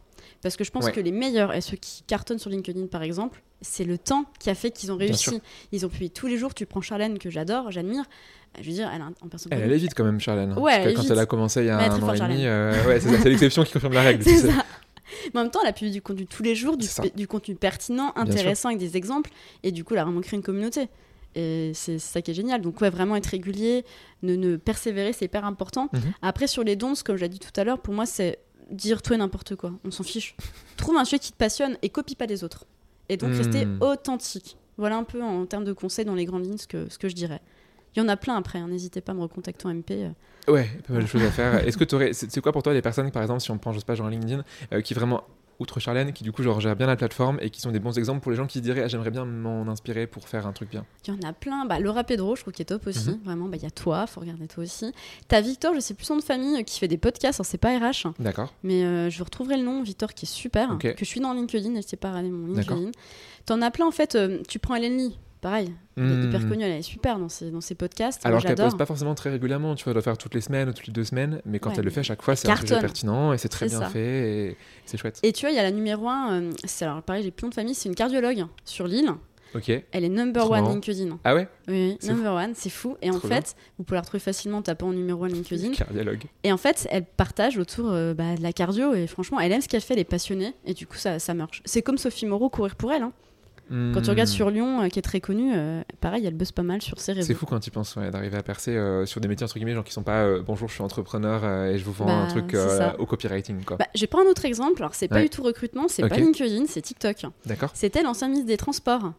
[SPEAKER 2] Parce que je pense
[SPEAKER 1] Ouais.
[SPEAKER 2] que les meilleurs et ceux qui cartonnent sur LinkedIn, par exemple, c'est le temps qui a fait qu'ils ont réussi. Ils ont publié tous les jours. Tu prends Charlène, que j'adore, j'admire. Je veux dire, elle a un, en personne.
[SPEAKER 1] Elle allait vite quand même, Charlène. hein.
[SPEAKER 2] Ouais, elle
[SPEAKER 1] que quand
[SPEAKER 2] vite.
[SPEAKER 1] elle a commencé il y a
[SPEAKER 2] Mais
[SPEAKER 1] un an et demi, euh, ouais, c'est l'exception qui confirme la règle.
[SPEAKER 2] C'est ça. Mais en même temps, elle a publié du contenu tous les jours, du, contenu pertinent, intéressant, avec des exemples. Et du coup, elle a vraiment créé une communauté. Et c'est ça qui est génial. Donc, ouais, vraiment être régulier, ne, ne persévérer, c'est hyper important.
[SPEAKER 1] Mhm.
[SPEAKER 2] Après, sur les dons, comme je l'ai dit tout à l'heure, pour moi, c'est dire tout et n'importe quoi. On s'en fiche. Trouve un sujet qui te passionne et copie pas les autres. Et donc, rester authentique. Voilà un peu en termes de conseils dans les grandes lignes ce que, ce que je dirais. Il y en a plein après, hein. n'hésitez pas à me recontacter en MP. euh.
[SPEAKER 1] Ouais, pas mal de choses à faire. Est-ce que tu aurais. C'est quoi pour toi les personnes, par exemple, si on prend, je sais pas, genre LinkedIn, euh, qui vraiment, outre Charlène, qui du coup, genre, gèrent bien la plateforme et qui sont des bons exemples pour les gens qui diraient, ah, j'aimerais bien m'en inspirer pour faire un truc bien?
[SPEAKER 2] Il y en a plein. Bah, Laura Pedro, je trouve qu'il est top aussi.
[SPEAKER 1] Mhm.
[SPEAKER 2] Vraiment, bah, il y a toi, faut regarder toi aussi. T'as Victor, je sais plus son nom de famille, euh, qui fait des podcasts. Alors, c'est pas RH, hein,
[SPEAKER 1] D'accord
[SPEAKER 2] mais euh, je retrouverai le nom, Victor, qui est super. Que je suis dans LinkedIn, n'hésitez pas à regarder mon. LinkedIn. T'en as plein en fait. euh, tu prends Hélène Lee, pareil. Elle est
[SPEAKER 1] Hmm.
[SPEAKER 2] hyper connue, elle est super dans ses, dans ses podcasts.
[SPEAKER 1] Alors qu'elle pose pas forcément très régulièrement, tu vois, elle doit faire toutes les semaines ou toutes les deux semaines, mais quand
[SPEAKER 2] Ouais,
[SPEAKER 1] elle le fait à chaque fois, c'est un sujet pertinent et c'est très bien
[SPEAKER 2] ça.
[SPEAKER 1] fait et c'est chouette.
[SPEAKER 2] Et tu vois, il y a la numéro 1, c'est alors pareil, j'ai plus de famille, c'est une cardiologue sur l'île. Elle est number
[SPEAKER 1] Trop
[SPEAKER 2] one
[SPEAKER 1] marrant.
[SPEAKER 2] LinkedIn.
[SPEAKER 1] Ah ouais?
[SPEAKER 2] Oui, number one, c'est fou. Et en fait, vous pouvez la retrouver facilement en tapant en numéro 1 LinkedIn.
[SPEAKER 1] Cardiologue.
[SPEAKER 2] Et en fait, elle partage autour euh, bah, de la cardio et franchement, elle aime ce qu'elle fait, elle est passionnée et du coup, ça, ça marche. C'est comme Sophie Moreau, courir pour elle. hein. Quand tu
[SPEAKER 1] Hmm.
[SPEAKER 2] regardes sur Lyon, euh, qui est très connue, euh, pareil, elle buzz pas mal sur ses réseaux.
[SPEAKER 1] C'est fou quand tu penses ouais, d'arriver à percer euh, sur des métiers entre guillemets, genre qui sont pas euh, bonjour, je suis entrepreneur et je vous vends
[SPEAKER 2] Bah,
[SPEAKER 1] un truc euh,
[SPEAKER 2] ça.
[SPEAKER 1] au copywriting quoi.
[SPEAKER 2] Bah, j'ai pas un autre exemple, alors c'est pas
[SPEAKER 1] Ouais.
[SPEAKER 2] du tout recrutement, c'est
[SPEAKER 1] Ok.
[SPEAKER 2] pas LinkedIn, c'est TikTok.
[SPEAKER 1] D'accord
[SPEAKER 2] C'était l'ancien ministre des Transports.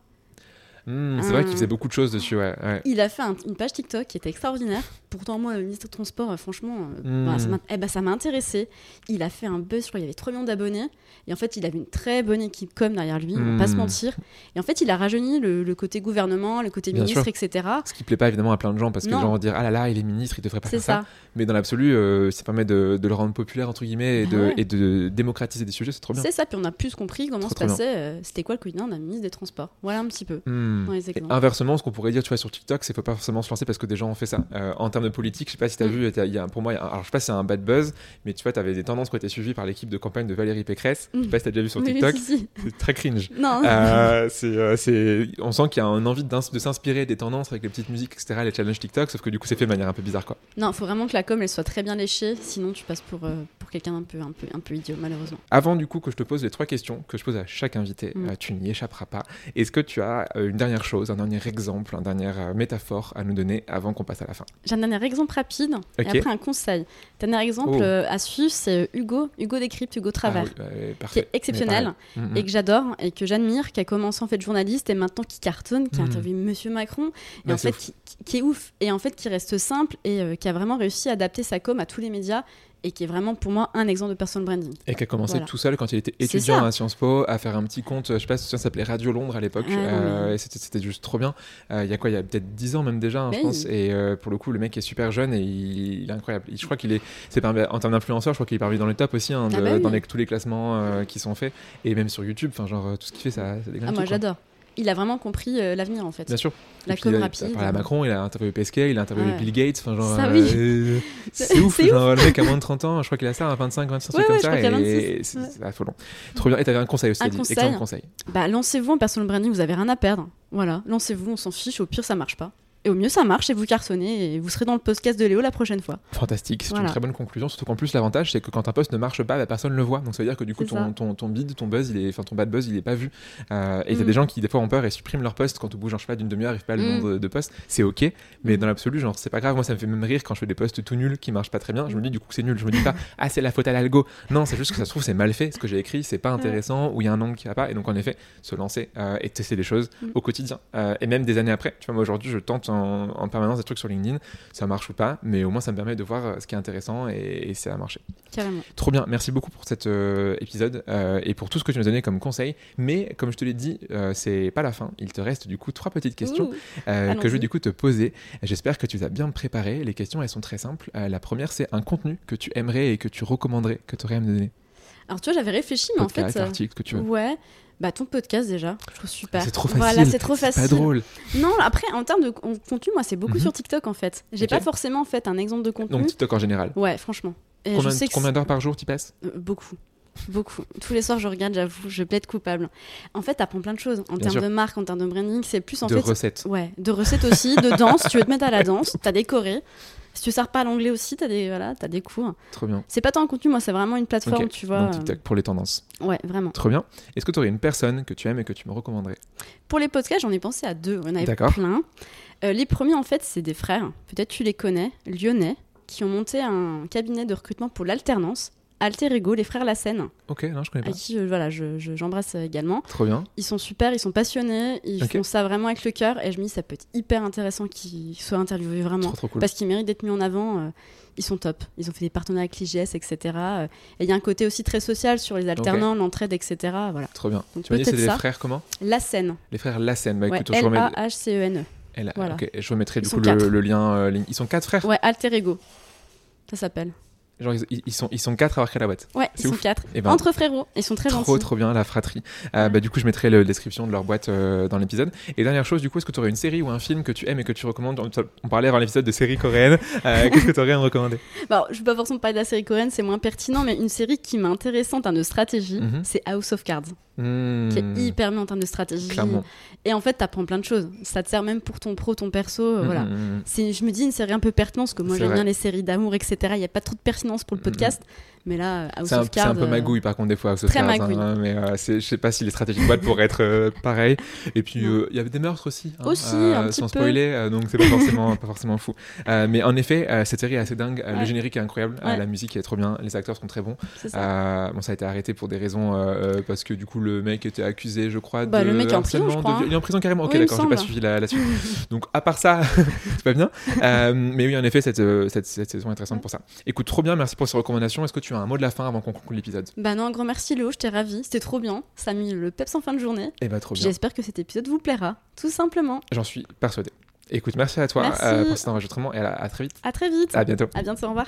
[SPEAKER 1] Hmm, C'est vrai qu'il
[SPEAKER 2] Hmm.
[SPEAKER 1] faisait beaucoup de choses dessus, ouais. ouais.
[SPEAKER 2] Il a fait un- une page TikTok qui était extraordinaire. Pourtant, moi, le ministre des Transports, euh, franchement, euh,
[SPEAKER 1] Hmm.
[SPEAKER 2] bah, ça m'a eh ben, ça m'a intéressé. Il a fait un buzz, je crois qu'il y avait 3 millions d'abonnés. Et en fait, il avait une très bonne équipe com derrière lui, on va pas se
[SPEAKER 1] Hmm.
[SPEAKER 2] mentir. Et en fait, il a rajeuni le, le côté gouvernement, le côté
[SPEAKER 1] Bien
[SPEAKER 2] ministre,
[SPEAKER 1] sûr.
[SPEAKER 2] etc.
[SPEAKER 1] Ce qui plaît pas évidemment à plein de gens parce que
[SPEAKER 2] Non.
[SPEAKER 1] les gens vont dire ah là là, il est ministre, il devrait pas faire ça.
[SPEAKER 2] ça.
[SPEAKER 1] Mais dans l'absolu, euh, ça permet de, de le rendre populaire entre guillemets et,
[SPEAKER 2] Bah
[SPEAKER 1] de,
[SPEAKER 2] ouais.
[SPEAKER 1] et de démocratiser des sujets, c'est trop bien.
[SPEAKER 2] C'est ça. Puis on a plus compris comment
[SPEAKER 1] Trop,
[SPEAKER 2] se passait. euh, C'était quoi le quotidien d'un ministre des Transports Voilà un petit peu.
[SPEAKER 1] Hmm.
[SPEAKER 2] Dans les
[SPEAKER 1] Et
[SPEAKER 2] exemples.
[SPEAKER 1] inversement, ce qu'on pourrait dire, tu vois, sur TikTok, c'est faut pas forcément se lancer parce que des gens ont fait ça. Euh, en termes de politique, je sais pas si tu as
[SPEAKER 2] Mm.
[SPEAKER 1] vu, il y a, pour moi, y a- alors je sais pas si c'est un bad buzz, mais tu vois, tu avais des tendances qui ont été suivies par l'équipe de campagne de Valérie Pécresse. Je sais
[SPEAKER 2] Mm.
[SPEAKER 1] pas si tu as déjà vu sur TikTok,
[SPEAKER 2] si, si.
[SPEAKER 1] c'est très cringe.
[SPEAKER 2] Non.
[SPEAKER 1] Euh, c'est, euh, c'est- on sent qu'il y a une envie de s'inspirer des tendances avec les petites musiques, etc., les challenges TikTok, sauf que du coup, c'est fait de manière un peu bizarre, quoi.
[SPEAKER 2] Non, faut vraiment que la com elle soit très bien léchée, sinon tu passes pour, euh, pour quelqu'un peu, un, peu, un peu idiot, malheureusement.
[SPEAKER 1] Avant, du coup, que je te pose les trois questions que je pose à chaque invité,
[SPEAKER 2] Mm.
[SPEAKER 1] euh, tu n'y échapperas pas. Est-ce que tu as euh, une dernière chose, un dernier exemple, une dernière euh, métaphore à nous donner avant qu'on passe à la fin?
[SPEAKER 2] J'ai un dernier exemple rapide et après un conseil. Dernier exemple
[SPEAKER 1] Oh.
[SPEAKER 2] euh, à suivre, c'est Hugo, Hugo Décrypte, Hugo Travers.
[SPEAKER 1] Ah oui, ouais,
[SPEAKER 2] qui
[SPEAKER 1] parfait.
[SPEAKER 2] est exceptionnel
[SPEAKER 1] Mais pareil. Mm,
[SPEAKER 2] et que j'adore et que j'admire, qui a commencé en fait journaliste et maintenant qui cartonne, qui a
[SPEAKER 1] Mm.
[SPEAKER 2] interviewé Monsieur Macron et en fait qui, qui- qui est ouf et en fait qui reste simple et euh, qui a vraiment réussi à adapter sa com à tous les médias et qui est vraiment pour moi un exemple de personal branding.
[SPEAKER 1] Et qui a commencé
[SPEAKER 2] Voilà.
[SPEAKER 1] tout seul quand il était étudiant à Sciences Po à faire un petit compte, je sais pas si ça s'appelait Radio Londres à l'époque,
[SPEAKER 2] Ah,
[SPEAKER 1] euh, et c'était juste trop bien. Euh, Il y a quoi, il y a peut-être 10 ans même déjà, hein, je
[SPEAKER 2] Oui.
[SPEAKER 1] pense. Et euh, pour le coup, le mec est super jeune et il, il est incroyable. Je crois qu'il est, c'est en termes d'influenceur, je crois qu'il est parmi dans les tops aussi, hein, de-
[SPEAKER 2] Ah oui.
[SPEAKER 1] dans les- tous les classements qui sont faits. Et même sur YouTube, enfin genre tout ce qu'il fait, ça, ça
[SPEAKER 2] Ah, moi j'adore. Il a vraiment compris euh, l'avenir en fait.
[SPEAKER 1] Bien sûr.
[SPEAKER 2] La com
[SPEAKER 1] il a-
[SPEAKER 2] rapide.
[SPEAKER 1] Il a parlé à Macron, il a interviewé Pesquet, il a interviewé
[SPEAKER 2] Ouais.
[SPEAKER 1] Bill Gates. Enfin, genre,
[SPEAKER 2] Ça,
[SPEAKER 1] euh,
[SPEAKER 2] oui.
[SPEAKER 1] euh, c'est ouf. Genre, le mec a moins de 30 ans, je crois qu'il a ça, à 25, 26
[SPEAKER 2] Ouais, ouais,
[SPEAKER 1] comme ça. et
[SPEAKER 2] 26,
[SPEAKER 1] c'est affolant. Trop bien. Et t'avais un conseil aussi,
[SPEAKER 2] Un conseil.
[SPEAKER 1] Excellent conseil.
[SPEAKER 2] Bah lancez-vous en personal branding, vous avez rien à perdre. Voilà, lancez-vous, on s'en fiche, au pire ça marche pas. Et au mieux ça marche et vous cartonnez et vous serez dans le podcast de Léo la prochaine fois.
[SPEAKER 1] Fantastique, c'est une très bonne conclusion. Surtout qu'en plus, l'avantage, c'est que quand un post ne marche pas, bah, personne ne le voit. Donc ça veut dire que du coup, ton, ton, ton bid, ton buzz, il est, enfin ton bad buzz, il est pas vu. Euh, et t'as
[SPEAKER 2] Mm.
[SPEAKER 1] des gens qui, des fois, ont peur et suppriment leur post quand au bout, genre, je sais pas, d'une demi-heure, ils pas le
[SPEAKER 2] Mm.
[SPEAKER 1] nombre de, de posts. C'est ok, mais
[SPEAKER 2] Mm.
[SPEAKER 1] dans l'absolu, genre, c'est pas grave. Moi, ça me fait même rire quand je fais des posts tout nuls qui marchent pas très bien. Je me dis, du coup, c'est nul. Je me dis pas, ah, c'est la faute à l'algo. Non, c'est juste que ça se trouve, c'est mal fait. Ce que j'ai écrit, c'est pas intéressant ou il y a un angle qui va pas. Et donc, en effet, se lancer euh, et tester des choses
[SPEAKER 2] Mm.
[SPEAKER 1] au quotidien. Euh, et même des années après. Tu vois, moi, aujourd'hui, je tente en, en permanence des trucs sur LinkedIn. Ça marche ou pas, mais au moins, ça me permet de voir euh, ce qui est intéressant et, et ça a marché.
[SPEAKER 2] Carrément.
[SPEAKER 1] Trop bien, merci beaucoup pour cet euh, épisode euh, et pour tout ce que tu nous as donné comme conseil. Mais comme je te l'ai dit, c'est pas la fin. Il te reste du coup trois petites questions que je vais du coup te poser. J'espère que tu les as bien préparées. Les questions, elles sont très simples. La première, c'est un contenu que tu aimerais et que tu recommanderais, que tu aurais à me donner.
[SPEAKER 2] Alors tu vois, j'avais réfléchi, mais
[SPEAKER 1] Podcast,
[SPEAKER 2] en fait.
[SPEAKER 1] article, que tu veux.
[SPEAKER 2] Ouais. Bah ton podcast déjà, je trouve super.
[SPEAKER 1] C'est trop facile.
[SPEAKER 2] Voilà, c'est trop facile.
[SPEAKER 1] Pas drôle.
[SPEAKER 2] Non, après en termes de con- contenu, moi c'est beaucoup
[SPEAKER 1] Mhm.
[SPEAKER 2] sur TikTok en fait. J'ai pas forcément fait un exemple de contenu.
[SPEAKER 1] Donc TikTok en général.
[SPEAKER 2] Ouais, franchement. Et
[SPEAKER 1] Combien, combien d'heures par jour tu passes?
[SPEAKER 2] Euh, beaucoup. beaucoup. Tous les soirs, je regarde, j'avoue, je plaide coupable. En fait, t'apprends plein de choses. En termes de marque, en termes de branding, c'est plus en
[SPEAKER 1] de
[SPEAKER 2] fait.
[SPEAKER 1] recettes.
[SPEAKER 2] Ouais, de recettes aussi, de danse. tu veux te mettre à la danse, t'as des chorés. Si tu sers pas l'anglais aussi, t'as des, voilà, t'as des cours.
[SPEAKER 1] Trop bien.
[SPEAKER 2] C'est pas tant un contenu, moi, c'est vraiment une plateforme, tu vois.
[SPEAKER 1] Donc TikTok pour les tendances.
[SPEAKER 2] Ouais, vraiment.
[SPEAKER 1] Trop bien. Est-ce que tu aurais une personne que tu aimes et que tu me recommanderais?
[SPEAKER 2] Pour les podcasts, j'en ai pensé à deux. On avait
[SPEAKER 1] D'accord.
[SPEAKER 2] plein. Euh, les premiers, en fait, c'est des frères. Peut-être tu les connais, lyonnais, qui ont monté un cabinet de recrutement pour l'alternance. Alter Ego, les frères Lassen,
[SPEAKER 1] Ok, non, je connais
[SPEAKER 2] à
[SPEAKER 1] pas.
[SPEAKER 2] qui euh, voilà, je- je- j'embrasse euh, également.
[SPEAKER 1] Trop bien.
[SPEAKER 2] Ils sont super, ils sont passionnés, ils font ça vraiment avec le cœur. Et je me dis, ça peut être hyper intéressant qu'ils soient interviewés vraiment.
[SPEAKER 1] Trop trop cool.
[SPEAKER 2] Parce qu'ils méritent d'être mis en avant. euh, ils sont top. Ils ont fait des partenariats avec l'IGS, etc. euh, et il y a un côté aussi très social sur les alternants, l'entraide, etc. Voilà.
[SPEAKER 1] Trop bien.
[SPEAKER 2] Donc
[SPEAKER 1] Tu m'as dit
[SPEAKER 2] peut-être
[SPEAKER 1] c'est des frères comment?
[SPEAKER 2] La scène.
[SPEAKER 1] Les frères Lassen. Bah
[SPEAKER 2] Ouais,
[SPEAKER 1] écoute, je remets.
[SPEAKER 2] L-A-H-C-E-N-E.
[SPEAKER 1] Elle-
[SPEAKER 2] voilà.
[SPEAKER 1] ok, je remettrai du coup le, le lien. euh. Ils sont quatre frères?
[SPEAKER 2] Ouais, Alter Ego. Ça s'appelle.
[SPEAKER 1] Genre, ils, ils sont, ils sont quatre à avoir créé la boîte.
[SPEAKER 2] Ouais, ils sont
[SPEAKER 1] ouf.
[SPEAKER 2] quatre.
[SPEAKER 1] Et ben,
[SPEAKER 2] Entre frérots. Ils sont très
[SPEAKER 1] trop,
[SPEAKER 2] gentils.
[SPEAKER 1] trop bien, la fratrie. Euh,
[SPEAKER 2] Ouais.
[SPEAKER 1] bah, du coup, je mettrai la description de leur boîte euh, dans l'épisode. Et dernière chose, du coup, est-ce que tu aurais une série ou un film que tu aimes et que tu recommandes? On parlait avant l'épisode de séries coréennes. Euh, Qu'est-ce que tu aurais à me recommander?
[SPEAKER 2] Bon, je vais pas forcément parler de la série coréenne, c'est moins pertinent, mais une série qui m'a intéressante en termes de stratégie,
[SPEAKER 1] Mhm.
[SPEAKER 2] c'est House of Cards,
[SPEAKER 1] Hmm,
[SPEAKER 2] qui est hyper bien en termes de stratégie.
[SPEAKER 1] Clairement.
[SPEAKER 2] Et en fait, t'apprends plein de choses. Ça te sert même pour ton pro, ton perso, euh, voilà.
[SPEAKER 1] Hmm, hmm, hmm.
[SPEAKER 2] C'est, je me dis une série un peu pertinente parce que moi j'aime bien les séries d'amour, etc. Il n'y a pas trop de pertinence pour le
[SPEAKER 1] Mm, mm.
[SPEAKER 2] Mais là, House
[SPEAKER 1] C'est un, c'est peu
[SPEAKER 2] euh,
[SPEAKER 1] magouille par contre des fois. House of Cards, hein, mais euh, je sais pas si les stratégies de boîte pourraient être euh, pareilles. Et puis euh, il y avait des meurtres aussi. hein,
[SPEAKER 2] Aussi, un petit
[SPEAKER 1] sans
[SPEAKER 2] peu.
[SPEAKER 1] spoiler, euh, donc c'est pas forcément pas forcément fou. Euh, mais en effet, euh, cette série est assez dingue. Euh, Le générique est incroyable, euh,
[SPEAKER 2] Ouais.
[SPEAKER 1] la musique est trop bien, les acteurs sont très bons.
[SPEAKER 2] ça.
[SPEAKER 1] Euh, bon, ça a été arrêté pour des raisons euh, euh, parce que du coup le mec était accusé, je crois,
[SPEAKER 2] Bah,
[SPEAKER 1] de
[SPEAKER 2] le mec est en prison,
[SPEAKER 1] harcèlement,
[SPEAKER 2] je crois,
[SPEAKER 1] de-
[SPEAKER 2] hein.
[SPEAKER 1] Il est en prison carrément. Ok,
[SPEAKER 2] Oui,
[SPEAKER 1] d'accord, j'ai pas suivi la, la suite. Donc à part ça, c'est pas bien. Euh, mais oui, en effet, cette, euh, cette, cette saison est intéressante pour ça. Écoute, trop bien, merci pour ces recommandations. Est-ce que tu as un mot de la fin avant qu'on conclue l'épisode
[SPEAKER 2] Bah non, un grand merci Léo, j'étais ravie, c'était trop bien. Ça a mis le peps en fin de journée.
[SPEAKER 1] Eh bah trop bien.
[SPEAKER 2] J'espère que cet épisode vous plaira, tout simplement.
[SPEAKER 1] J'en suis persuadé. Écoute, merci à toi
[SPEAKER 2] Merci.
[SPEAKER 1] euh, pour cet enregistrement et à, à très vite.
[SPEAKER 2] À très vite.
[SPEAKER 1] À bientôt.
[SPEAKER 2] À bientôt, au revoir.